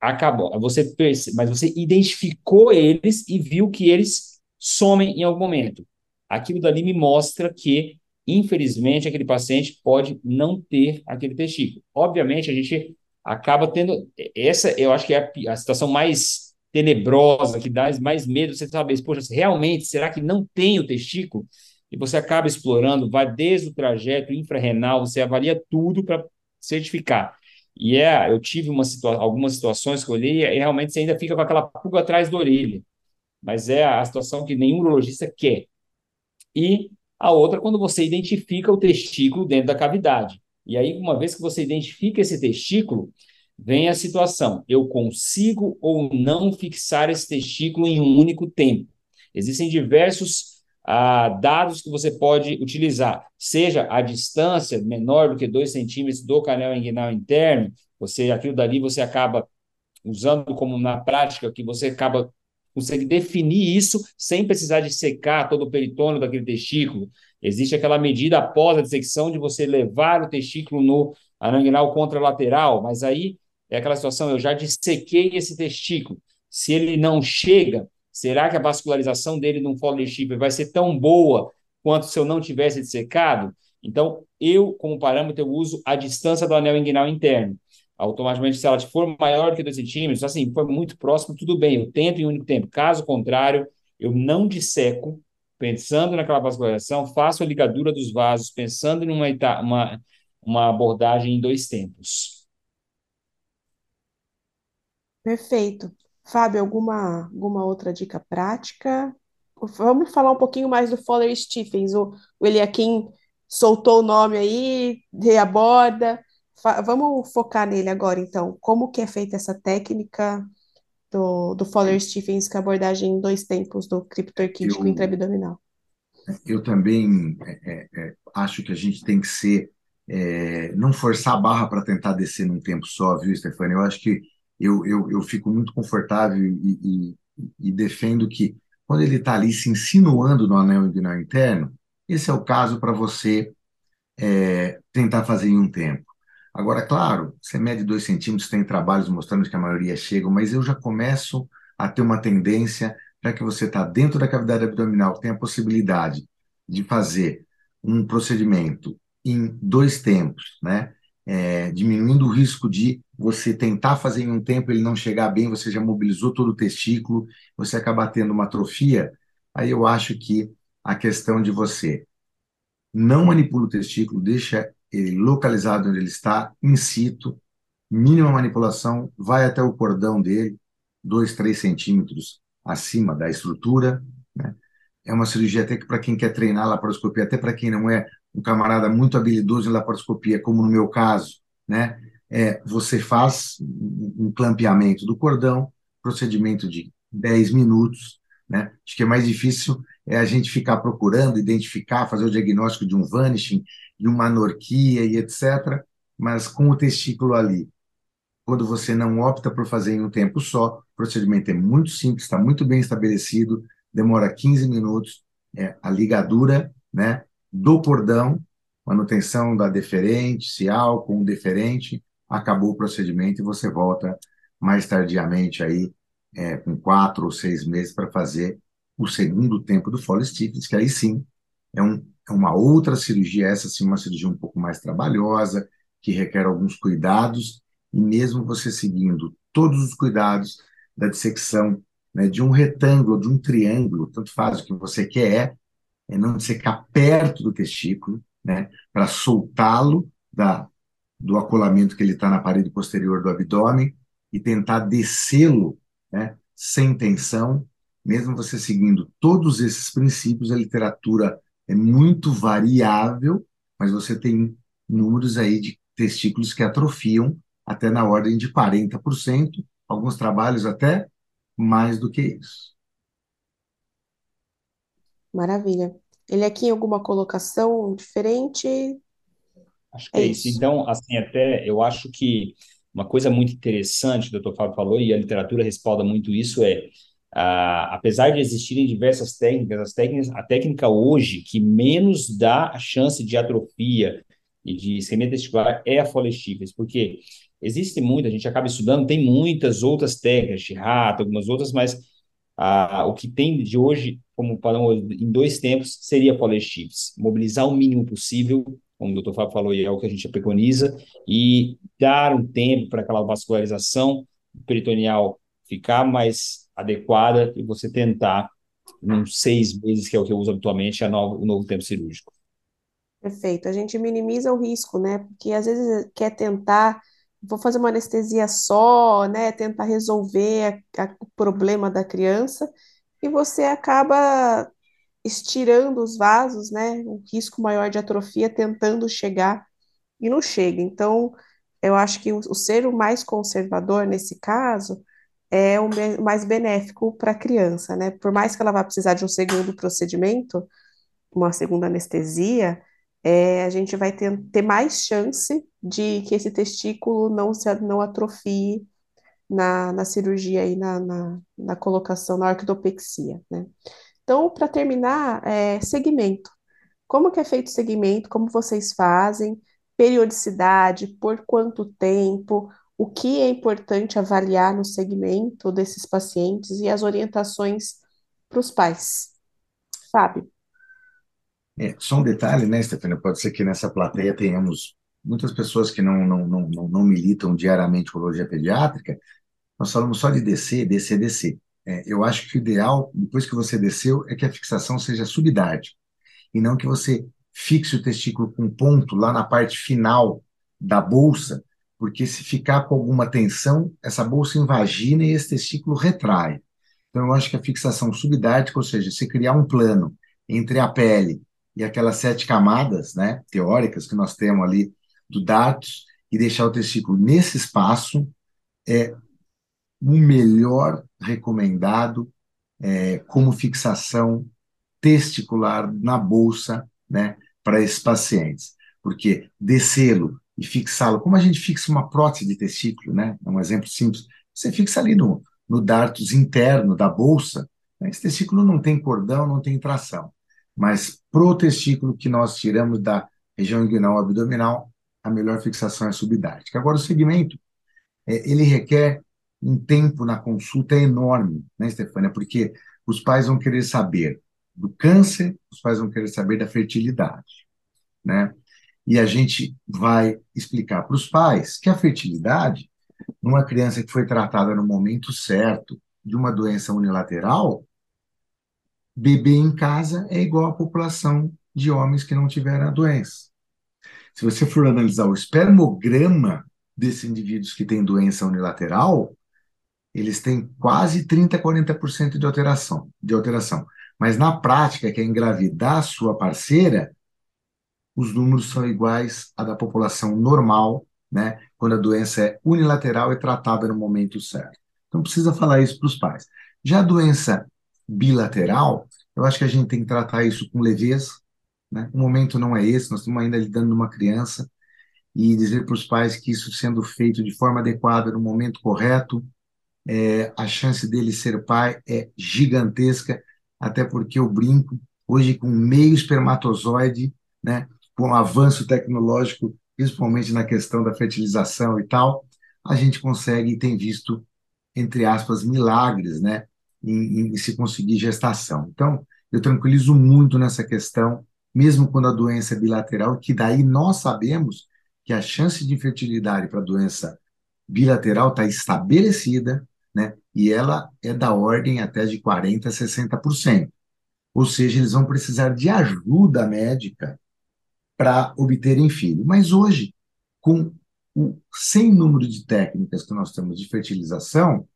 acabou. Você percebe, mas você identificou eles e viu que eles somem em algum momento. Aquilo dali me mostra que, infelizmente, aquele paciente pode não ter aquele testículo. Obviamente, a gente acaba tendo. Essa, eu acho que é a, a situação mais tenebrosa, que dá mais medo, você saber, poxa, realmente, será que não tem o testículo? E você acaba explorando, vai desde o trajeto infrarrenal, você avalia tudo para certificar. E é, eu tive uma situa algumas situações que eu olhei e realmente você ainda fica com aquela pulga atrás da orelha mas é a situação que nenhum urologista quer. E a outra, quando você identifica o testículo dentro da cavidade. E aí, uma vez que você identifica esse testículo, vem a situação: eu consigo ou não fixar esse testículo em um único tempo? Existem diversos ah, dados que você pode utilizar, seja a distância menor do que 2 centímetros do canal inguinal interno, você aquilo dali você acaba usando como na prática que você acaba consegue definir isso sem precisar de secar todo o peritônio daquele testículo. Existe aquela medida após a dissecção de você levar o testículo no aranguinal contralateral, mas aí é aquela situação, eu já dissequei esse testículo. Se ele não chega, Será que a vascularização dele num Shipper vai ser tão boa quanto se eu não tivesse dissecado? Então, eu, como parâmetro, eu uso a distância do anel inguinal interno. Automaticamente, se ela for maior que 2 centímetros, assim, for muito próximo, tudo bem, eu tento em único tempo. Caso contrário, eu não disseco, pensando naquela vascularização, faço a ligadura dos vasos, pensando em uma, uma, uma abordagem em dois tempos. Perfeito. Fábio, alguma, alguma outra dica prática? Vamos falar um pouquinho mais do Fowler Stephens. O, o Eliakim soltou o nome aí, reaborda. Vamos focar nele agora, então. Como que é feita essa técnica do, do Fowler Stephens, com a abordagem em dois tempos do criptorquídeo Eu, intraabdominal? eu também é, é, é, acho que a gente tem que ser, é, não forçar a barra para tentar descer num tempo só, viu, Stefania? Eu acho que eu, eu, eu fico muito confortável e, e, e defendo que quando ele está ali se insinuando no anel inguinal interno, esse é o caso para você é, tentar fazer em um tempo. Agora, claro, você mede dois centímetros, tem trabalhos mostrando que a maioria chega, mas eu já começo a ter uma tendência, já que você está dentro da cavidade abdominal, tem a possibilidade de fazer um procedimento em dois tempos, né? É, diminuindo o risco de você tentar fazer em um tempo ele não chegar bem, você já mobilizou todo o testículo, você acabar tendo uma atrofia, aí eu acho que a questão de você não manipula o testículo, deixa localizado onde ele está, in situ, mínima manipulação, vai até o cordão dele, 2, 3 centímetros acima da estrutura. Né? É uma cirurgia até que para quem quer treinar laparoscopia, até para quem não é um camarada muito habilidoso em laparoscopia, como no meu caso, né? É, você faz um clampeamento do cordão, procedimento de 10 minutos, né? Acho que é mais difícil é a gente ficar procurando, identificar, fazer o diagnóstico de um vanishing, de uma anorquia e etc. Mas com o testículo ali, quando você não opta por fazer em um tempo só, o procedimento é muito simples, está muito bem estabelecido, demora 15 minutos, é a ligadura, né, do cordão, manutenção da deferente, se álcool, deferente, acabou o procedimento e você volta mais tardiamente aí, é, com quatro ou seis meses para fazer o segundo tempo do Foley Stiffness, que aí sim é, um, é uma outra cirurgia, essa sim uma cirurgia um pouco mais trabalhosa, que requer alguns cuidados, e mesmo você seguindo todos os cuidados da dissecção né, de um retângulo, de um triângulo, tanto faz o que você quer, é não dissecar perto do testículo, né, para soltá-lo da do acolamento que ele está na parede posterior do abdômen e tentar descê-lo né, sem tensão, mesmo você seguindo todos esses princípios, a literatura é muito variável, mas você tem números aí de testículos que atrofiam até na ordem de 40%, alguns trabalhos até mais do que isso. Maravilha. Ele aqui em alguma colocação diferente? Acho que é, é isso. isso. Então, assim, até eu acho que uma coisa muito interessante, que o Dr. Fábio falou, e a literatura respalda muito isso, é Uh, apesar de existirem diversas técnicas, as técnicas, a técnica hoje que menos dá a chance de atrofia e de isquemia testicular é a Foley porque existe muito, a gente acaba estudando, tem muitas outras técnicas de rato, algumas outras, mas uh, o que tem de hoje, como padrão em dois tempos, seria a Foley mobilizar o mínimo possível, como o Dr. Fábio falou, e é o que a gente preconiza, e dar um tempo para aquela vascularização peritoneal ficar mais adequada e você tentar, uns seis meses, que é o que eu uso habitualmente, a o novo tempo cirúrgico. Perfeito. A gente minimiza o risco, né? Porque às vezes quer tentar, vou fazer uma anestesia só, né? Tentar resolver a, a, o problema da criança e você acaba estirando os vasos, né? Um risco maior de atrofia tentando chegar e não chega. Então, eu acho que o, o ser o mais conservador nesse caso é o mais benéfico para a criança, né? Por mais que ela vá precisar de um segundo procedimento, uma segunda anestesia, é, a gente vai ter, ter mais chance de que esse testículo não se não atrofie na, na cirurgia e na, na, na colocação, na orquidopexia, né? Então, para terminar, é, segmento. Como que é feito o segmento? Como vocês fazem? Periodicidade, por quanto tempo? O que é importante avaliar no segmento desses pacientes e as orientações para os pais. Fábio. É, só um detalhe, né, Stefania? Pode ser que nessa plateia tenhamos muitas pessoas que não, não, não, não, não militam diariamente com urologia pediátrica. Nós falamos só de descer, descer, descer. É, eu acho que o ideal, depois que você desceu, é que a fixação seja subidade, e não que você fixe o testículo com ponto lá na parte final da bolsa, porque se ficar com alguma tensão, essa bolsa invagina e esse testículo retrai. Então, eu acho que a fixação subdática, ou seja, se criar um plano entre a pele e aquelas sete camadas né, teóricas que nós temos ali do dados e deixar o testículo nesse espaço é o melhor recomendado é, como fixação testicular na bolsa né, para esses pacientes. Porque descê-lo e fixá-lo, como a gente fixa uma prótese de testículo, né? É um exemplo simples. Você fixa ali no, no dartos interno da bolsa, né? esse testículo não tem cordão, não tem tração. Mas pro testículo que nós tiramos da região inguinal abdominal, a melhor fixação é subdática. Agora, o segmento, é, ele requer um tempo na consulta enorme, né, Stefânia? Porque os pais vão querer saber do câncer, os pais vão querer saber da fertilidade, né? E a gente vai explicar para os pais que a fertilidade, numa criança que foi tratada no momento certo de uma doença unilateral, bebê em casa é igual à população de homens que não tiveram a doença. Se você for analisar o espermograma desses indivíduos que têm doença unilateral, eles têm quase 30, 40% de alteração, de alteração. Mas na prática, que é engravidar sua parceira, os números são iguais à da população normal, né, quando a doença é unilateral e tratada no momento certo. Então precisa falar isso para os pais. Já a doença bilateral, eu acho que a gente tem que tratar isso com leveza, né? O momento não é esse, nós estamos ainda lidando numa criança e dizer para os pais que isso sendo feito de forma adequada no momento correto, é, a chance dele ser pai é gigantesca, até porque eu brinco hoje com meio espermatozoide, né? Com o avanço tecnológico, principalmente na questão da fertilização e tal, a gente consegue e tem visto, entre aspas, milagres, né, em, em se conseguir gestação. Então, eu tranquilizo muito nessa questão, mesmo quando a doença é bilateral, que daí nós sabemos que a chance de fertilidade para a doença bilateral está estabelecida, né, e ela é da ordem até de 40% a 60%. Ou seja, eles vão precisar de ajuda médica para obterem filho. Mas hoje, com o sem número de técnicas que nós temos de fertilização,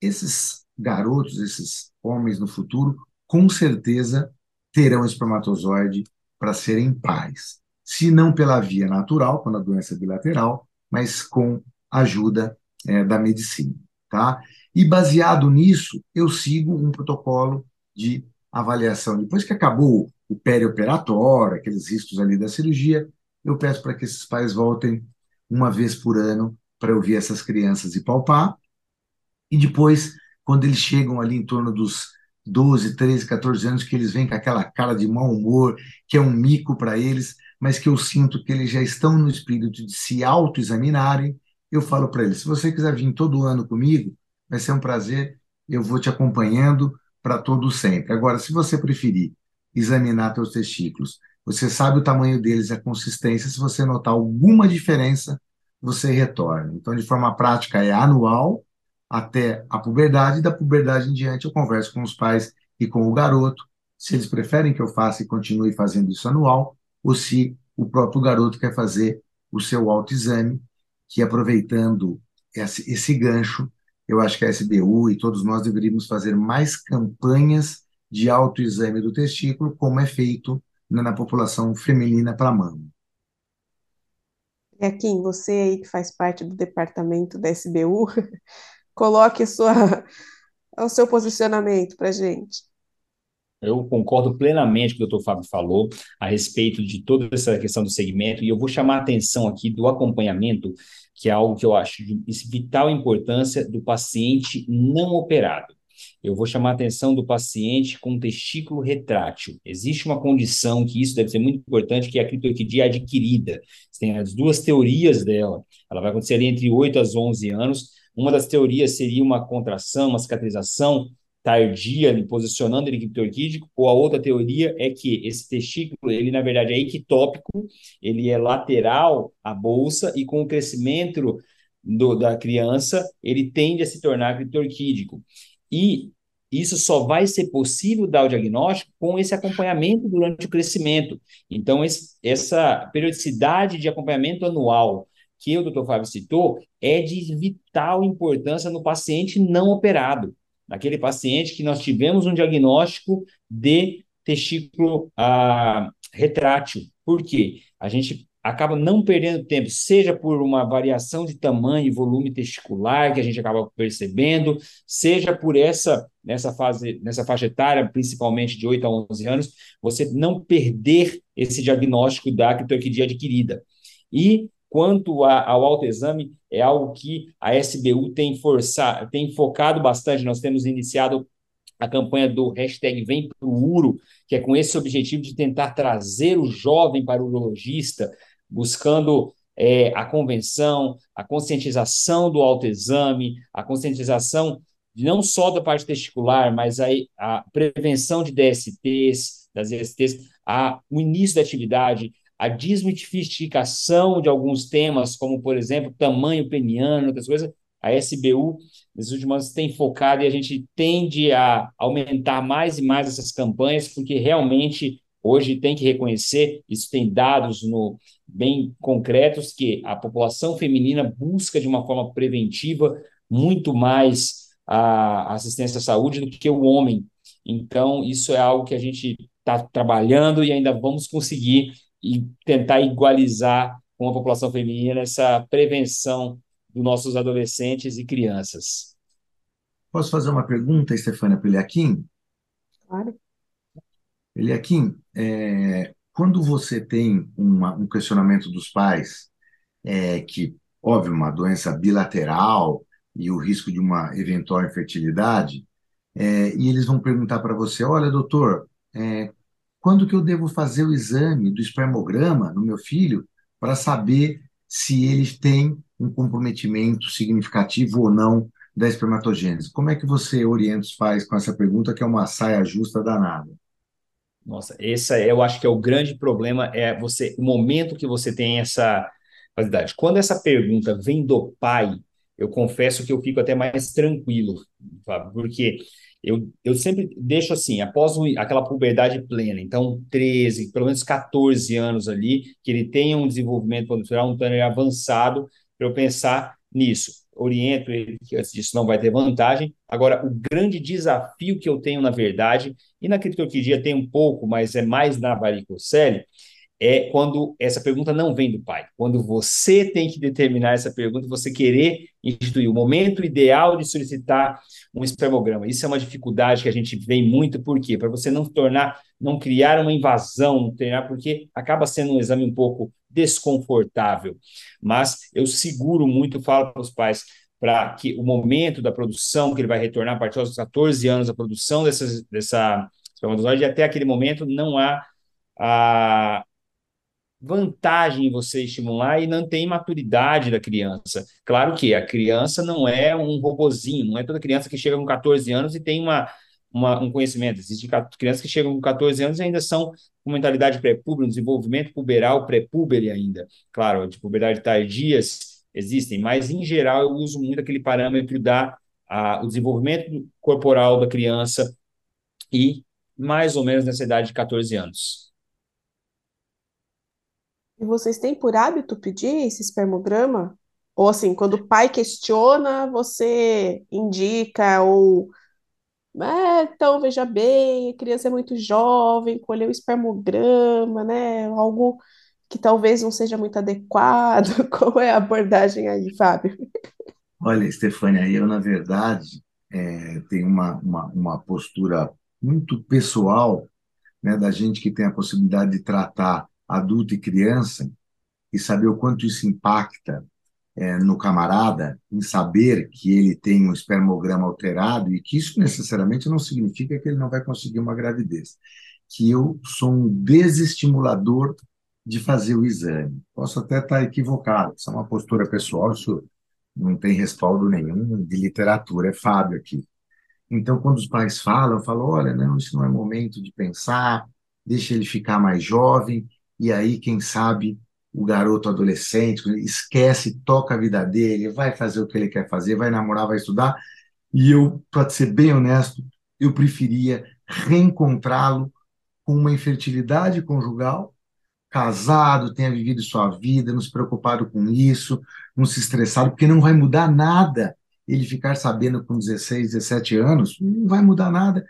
esses garotos, esses homens no futuro, com certeza terão espermatozoide para serem pais. Se não pela via natural, quando a doença é bilateral, mas com ajuda é, da medicina. Tá? E baseado nisso, eu sigo um protocolo de avaliação. Depois que acabou o perioperatório, aqueles riscos ali da cirurgia, eu peço para que esses pais voltem uma vez por ano para ouvir essas crianças e palpar. E depois, quando eles chegam ali em torno dos 12, 13, 14 anos, que eles vêm com aquela cara de mau humor, que é um mico para eles, mas que eu sinto que eles já estão no espírito de se autoexaminarem, eu falo para eles: se você quiser vir todo ano comigo, vai ser um prazer, eu vou te acompanhando para todo sempre. Agora, se você preferir examinar teus testículos. Você sabe o tamanho deles, a consistência. Se você notar alguma diferença, você retorna. Então, de forma prática, é anual até a puberdade. Da puberdade em diante, eu converso com os pais e com o garoto, se eles preferem que eu faça e continue fazendo isso anual, ou se o próprio garoto quer fazer o seu autoexame, que aproveitando esse, esse gancho, eu acho que a SBU e todos nós deveríamos fazer mais campanhas de autoexame do testículo, como é feito na população feminina para mama. Kim, você aí que faz parte do departamento da SBU, coloque sua, o seu posicionamento para gente. Eu concordo plenamente com o que o Dr. Fábio falou a respeito de toda essa questão do segmento, e eu vou chamar a atenção aqui do acompanhamento, que é algo que eu acho de vital importância do paciente não operado eu vou chamar a atenção do paciente com testículo retrátil. Existe uma condição que isso deve ser muito importante, que é a criptorquidia adquirida. Você tem as duas teorias dela. Ela vai acontecer ali entre 8 a 11 anos. Uma das teorias seria uma contração, uma cicatrização tardia, posicionando ele criptorquídico, ou a outra teoria é que esse testículo, ele na verdade é ectópico, ele é lateral à bolsa e com o crescimento do, da criança, ele tende a se tornar criptorquídico. E isso só vai ser possível dar o diagnóstico com esse acompanhamento durante o crescimento. Então, esse, essa periodicidade de acompanhamento anual que o Dr. Fábio citou é de vital importância no paciente não operado, naquele paciente que nós tivemos um diagnóstico de testículo ah, retrátil. Por quê? A gente acaba não perdendo tempo, seja por uma variação de tamanho e volume testicular que a gente acaba percebendo, seja por essa nessa fase, nessa faixa etária, principalmente de 8 a 11 anos, você não perder esse diagnóstico da criptorquidia adquirida. E quanto a, ao autoexame, é algo que a SBU tem forçado, tem focado bastante. Nós temos iniciado a campanha do hashtag Vem Pro Uro, que é com esse objetivo de tentar trazer o jovem para o urologista, buscando é, a convenção, a conscientização do autoexame, a conscientização não só da parte testicular, mas a, a prevenção de DSTs, das ISTs, a, o início da atividade, a desmitificação de alguns temas, como, por exemplo, tamanho peniano, outras coisas, a SBU, nos últimos anos, tem focado e a gente tende a aumentar mais e mais essas campanhas, porque realmente hoje tem que reconhecer, isso tem dados no, bem concretos que a população feminina busca de uma forma preventiva muito mais a assistência à saúde do que o homem. Então, isso é algo que a gente está trabalhando e ainda vamos conseguir e tentar igualizar com a população feminina essa prevenção dos nossos adolescentes e crianças. Posso fazer uma pergunta, Stefania Peliaquim? Claro. Eliakim, é, quando você tem uma, um questionamento dos pais, é, que, óbvio, uma doença bilateral e o risco de uma eventual infertilidade, é, e eles vão perguntar para você: olha, doutor, é, quando que eu devo fazer o exame do espermograma no meu filho para saber se ele tem um comprometimento significativo ou não da espermatogênese? Como é que você orienta os pais com essa pergunta, que é uma saia justa danada? Nossa, esse eu acho que é o grande problema, é você, o momento que você tem essa qualidade. Quando essa pergunta vem do pai, eu confesso que eu fico até mais tranquilo, porque eu, eu sempre deixo assim, após o, aquela puberdade plena, então 13, pelo menos 14 anos ali, que ele tenha um desenvolvimento potencial, um tânero avançado, para eu pensar nisso oriento ele que antes disso não vai ter vantagem. Agora, o grande desafio que eu tenho, na verdade, e na criptorquidia tem um pouco, mas é mais na varicocele, é quando essa pergunta não vem do pai. Quando você tem que determinar essa pergunta, você querer instituir o momento ideal de solicitar um espermograma. Isso é uma dificuldade que a gente vê muito, por quê? Para você não tornar, não criar uma invasão, porque acaba sendo um exame um pouco desconfortável. Mas eu seguro muito, falo para os pais, para que o momento da produção, que ele vai retornar a partir dos 14 anos, a produção dessas, dessa espermatozoide, até aquele momento não há a vantagem em você estimular e não tem maturidade da criança. Claro que a criança não é um robozinho, não é toda criança que chega com 14 anos e tem uma, uma um conhecimento. Existem crianças que chegam com 14 anos e ainda são com mentalidade pré-púber, desenvolvimento puberal pré-púber ainda. Claro, de puberdade tardias existem, mas em geral eu uso muito aquele parâmetro da a, o desenvolvimento corporal da criança e mais ou menos nessa idade de 14 anos. E vocês têm por hábito pedir esse espermograma? Ou assim, quando o pai questiona, você indica ou é, então veja bem, a criança é muito jovem, colheu espermograma, né? Algo que talvez não seja muito adequado. Qual é a abordagem aí, Fábio? Olha, Stefania, eu, na verdade, é, tenho uma, uma, uma postura muito pessoal, né, da gente que tem a possibilidade de tratar adulto e criança e saber o quanto isso impacta é, no camarada, em saber que ele tem um espermograma alterado e que isso necessariamente não significa que ele não vai conseguir uma gravidez. Que eu sou um desestimulador de fazer o exame. Posso até estar equivocado, isso é uma postura pessoal, isso não tem respaldo nenhum de literatura, é Fábio aqui. Então, quando os pais falam, eu falo, olha, não, isso não é momento de pensar, deixa ele ficar mais jovem, e aí, quem sabe, o garoto adolescente esquece, toca a vida dele, vai fazer o que ele quer fazer, vai namorar, vai estudar, e eu, para ser bem honesto, eu preferia reencontrá-lo com uma infertilidade conjugal, casado, tenha vivido sua vida, não se preocupado com isso, não se estressado, porque não vai mudar nada ele ficar sabendo com 16, 17 anos, não vai mudar nada.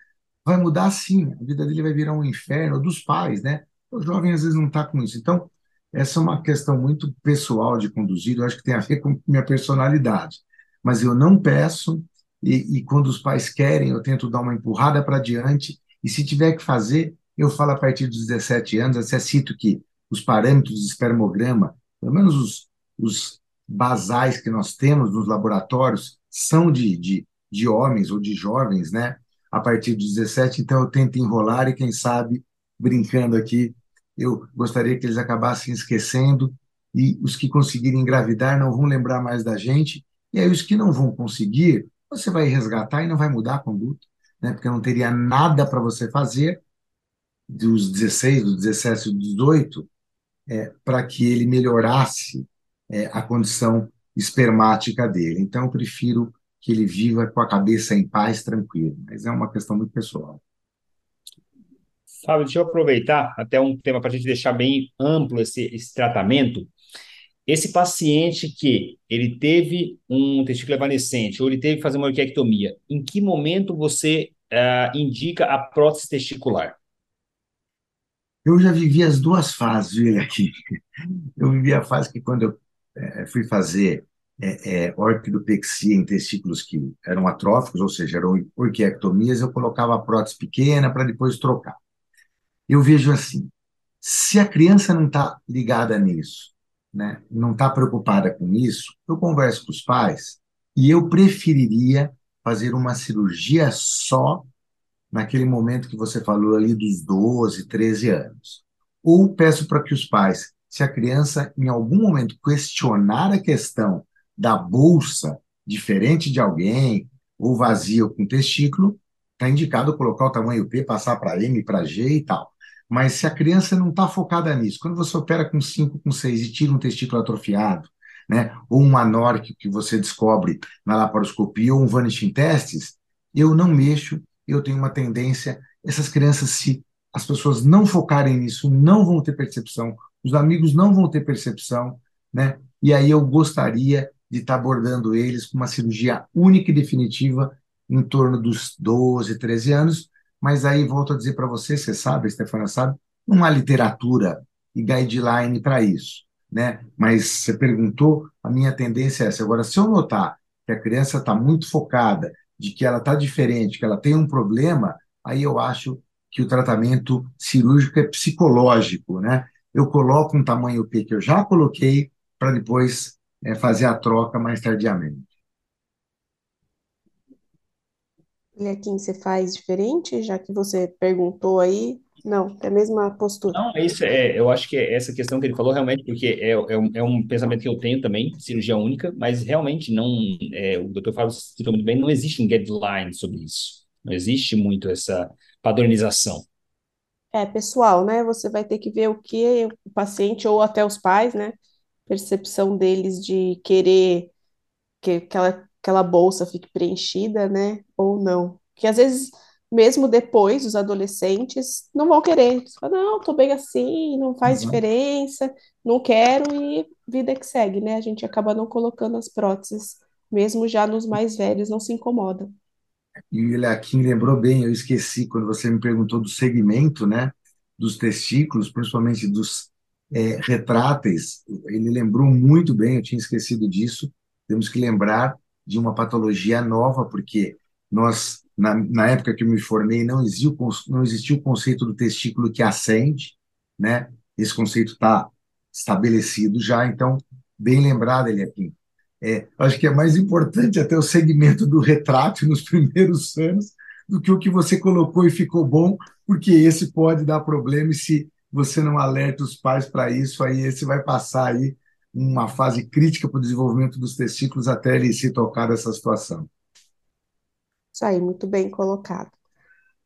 Vai mudar sim, a vida dele vai virar um inferno, dos pais, né? O jovem às vezes não está com isso. Então, essa é uma questão muito pessoal de conduzir, eu acho que tem a ver com minha personalidade. Mas eu não peço, e, e quando os pais querem, eu tento dar uma empurrada para diante, e se tiver que fazer, eu falo a partir dos 17 anos, até cito que os parâmetros de espermograma, pelo menos os, os basais que nós temos nos laboratórios, são de, de, de homens ou de jovens, né? A partir dos 17, então eu tento enrolar e, quem sabe, brincando aqui, eu gostaria que eles acabassem esquecendo e os que conseguirem engravidar não vão lembrar mais da gente, e aí os que não vão conseguir, você vai resgatar e não vai mudar a conduta, né? Porque não teria nada para você fazer dos 16, dos 17, dos 18, é, para que ele melhorasse é, a condição espermática dele. Então, eu prefiro que ele viva com a cabeça em paz, tranquilo. Mas é uma questão muito pessoal. Fábio, deixa eu aproveitar até um tema para a gente deixar bem amplo esse, esse tratamento. Esse paciente que ele teve um testículo evanescente ou ele teve que fazer uma orquiectomia, em que momento você uh, indica a prótese testicular? Eu já vivi as duas fases, viu, aqui. Eu vivi a fase que quando eu é, fui fazer é, é, orquidopexia em testículos que eram atróficos, ou seja, eram orquiectomias, eu colocava a prótese pequena para depois trocar. Eu vejo assim, se a criança não está ligada nisso, né, não está preocupada com isso, eu converso com os pais e eu preferiria fazer uma cirurgia só naquele momento que você falou ali dos 12, 13 anos. Ou peço para que os pais se a criança, em algum momento, questionar a questão da bolsa diferente de alguém, ou vazia com testículo, está indicado colocar o tamanho P, passar para M, para G e tal. Mas se a criança não está focada nisso, quando você opera com 5, com 6 e tira um testículo atrofiado, né, ou um anórquico que você descobre na laparoscopia, ou um vanishing testes, eu não mexo, eu tenho uma tendência, essas crianças, se as pessoas não focarem nisso, não vão ter percepção, os amigos não vão ter percepção, né? E aí eu gostaria de estar abordando eles com uma cirurgia única e definitiva em torno dos 12, 13 anos, mas aí volto a dizer para você, você sabe, a sabe, não há literatura e guideline para isso, né? Mas você perguntou, a minha tendência é essa. Agora, se eu notar que a criança está muito focada, de que ela está diferente, que ela tem um problema, aí eu acho que o tratamento cirúrgico é psicológico, né? eu coloco um tamanho P que eu já coloquei para depois é, fazer a troca mais tardiamente. E aqui você faz diferente, já que você perguntou aí? Não, é a mesma postura. Não, é isso é, eu acho que é essa questão que ele falou realmente, porque é, é, um, é um pensamento que eu tenho também, cirurgia única, mas realmente não, é, o doutor Fábio citou muito bem, não existe um guideline sobre isso. Não existe muito essa padronização. É, pessoal, né? Você vai ter que ver o que o paciente ou até os pais, né? Percepção deles de querer que aquela, aquela bolsa fique preenchida, né? Ou não. Que às vezes, mesmo depois, os adolescentes não vão querer. Eles falam, não, tô bem assim, não faz Uhum. diferença, não quero e vida que segue, né? A gente acaba não colocando as próteses, mesmo já nos mais velhos, não se incomoda. E o Aquim lembrou bem, eu esqueci quando você me perguntou do segmento, né, dos testículos, principalmente dos é, retráteis. Ele lembrou muito bem, eu tinha esquecido disso. Temos que lembrar de uma patologia nova, porque nós, na, na época que eu me formei, não existia, o, não existia o conceito do testículo que acende, né? Esse conceito está estabelecido já, então, bem lembrado, Eliakim. É, acho que é mais importante até o segmento do retrato nos primeiros anos do que o que você colocou e ficou bom, porque esse pode dar problema e se você não alerta os pais para isso, aí esse vai passar aí uma fase crítica para o desenvolvimento dos testículos até ele se tocar dessa situação. Isso aí, muito bem colocado.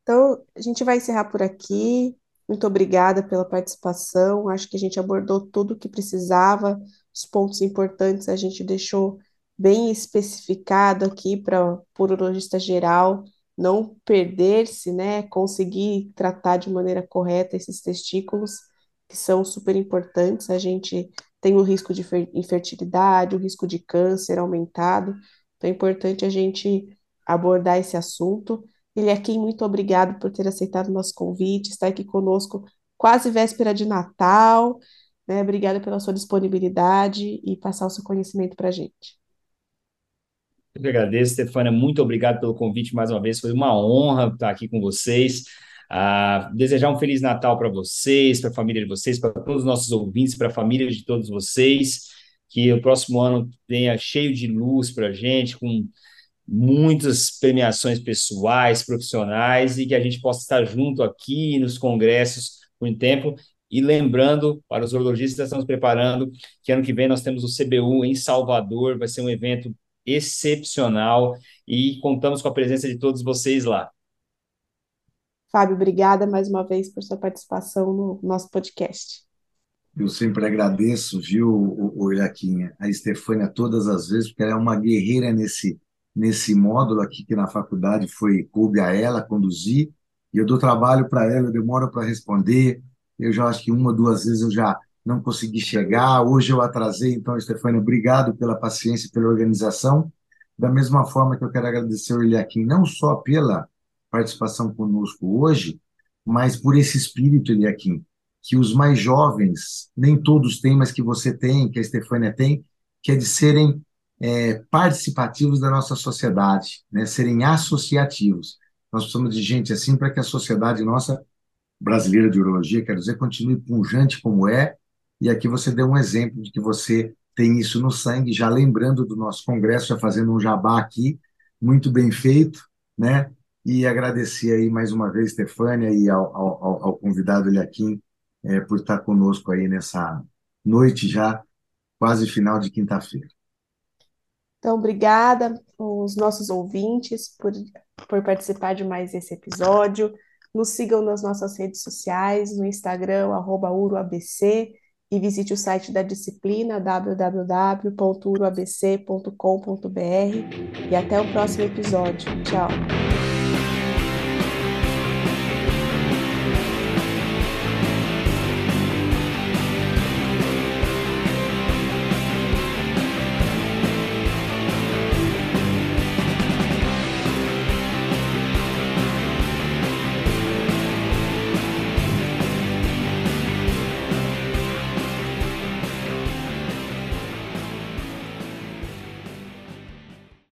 Então, a gente vai encerrar por aqui. Muito obrigada pela participação. Acho que a gente abordou tudo o que precisava, os pontos importantes a gente deixou bem especificado aqui para o urologista geral não perder-se, né? Conseguir tratar de maneira correta esses testículos, que são super importantes. A gente tem o risco de infertilidade, o risco de câncer aumentado. Então é importante a gente abordar esse assunto. Ele aqui, muito obrigado por ter aceitado o nosso convite, estar aqui conosco quase véspera de Natal. Né? Obrigada pela sua disponibilidade e passar o seu conhecimento para a gente. Eu que agradeço, Stefania. Muito obrigado pelo convite mais uma vez. Foi uma honra estar aqui com vocês. Ah, desejar um Feliz Natal para vocês, para a família de vocês, para todos os nossos ouvintes, para a família de todos vocês. Que o próximo ano venha cheio de luz para a gente, com muitas premiações pessoais, profissionais e que a gente possa estar junto aqui nos congressos por um tempo. E lembrando, para os urologistas, estamos preparando que ano que vem nós temos o CBU em Salvador, vai ser um evento excepcional e contamos com a presença de todos vocês lá. Fábio, obrigada mais uma vez por sua participação no nosso podcast. Eu sempre agradeço, viu, o, Iaquinha, a Estefânia todas as vezes, porque ela é uma guerreira nesse nesse módulo aqui que na faculdade foi coube a ela conduzir, e eu dou trabalho para ela, eu demoro para responder, eu já acho que uma, duas vezes eu já não consegui chegar, hoje eu atrasei, então, Stefania, obrigado pela paciência, pela organização, da mesma forma que eu quero agradecer ao Eliakim, não só pela participação conosco hoje, mas por esse espírito, Eliakim, que os mais jovens, nem todos têm, mas que você tem, que a Stefania tem, que é de serem é, participativos da nossa sociedade, né? serem associativos. Nós precisamos de gente assim para que a sociedade nossa brasileira de urologia, quero dizer, continue punjante como é. E aqui você deu um exemplo de que você tem isso no sangue, já lembrando do nosso congresso, já fazendo um jabá aqui, muito bem feito, né? E agradecer aí mais uma vez, Stefânia, e ao, ao, ao convidado Eliakim é, por estar conosco aí nessa noite já, quase final de quinta-feira. Então, obrigada aos nossos ouvintes por, por participar de mais esse episódio. Nos sigam nas nossas redes sociais, no Instagram, uroabc, e visite o site da disciplina, www.uroabc.com.br. E até o próximo episódio. Tchau!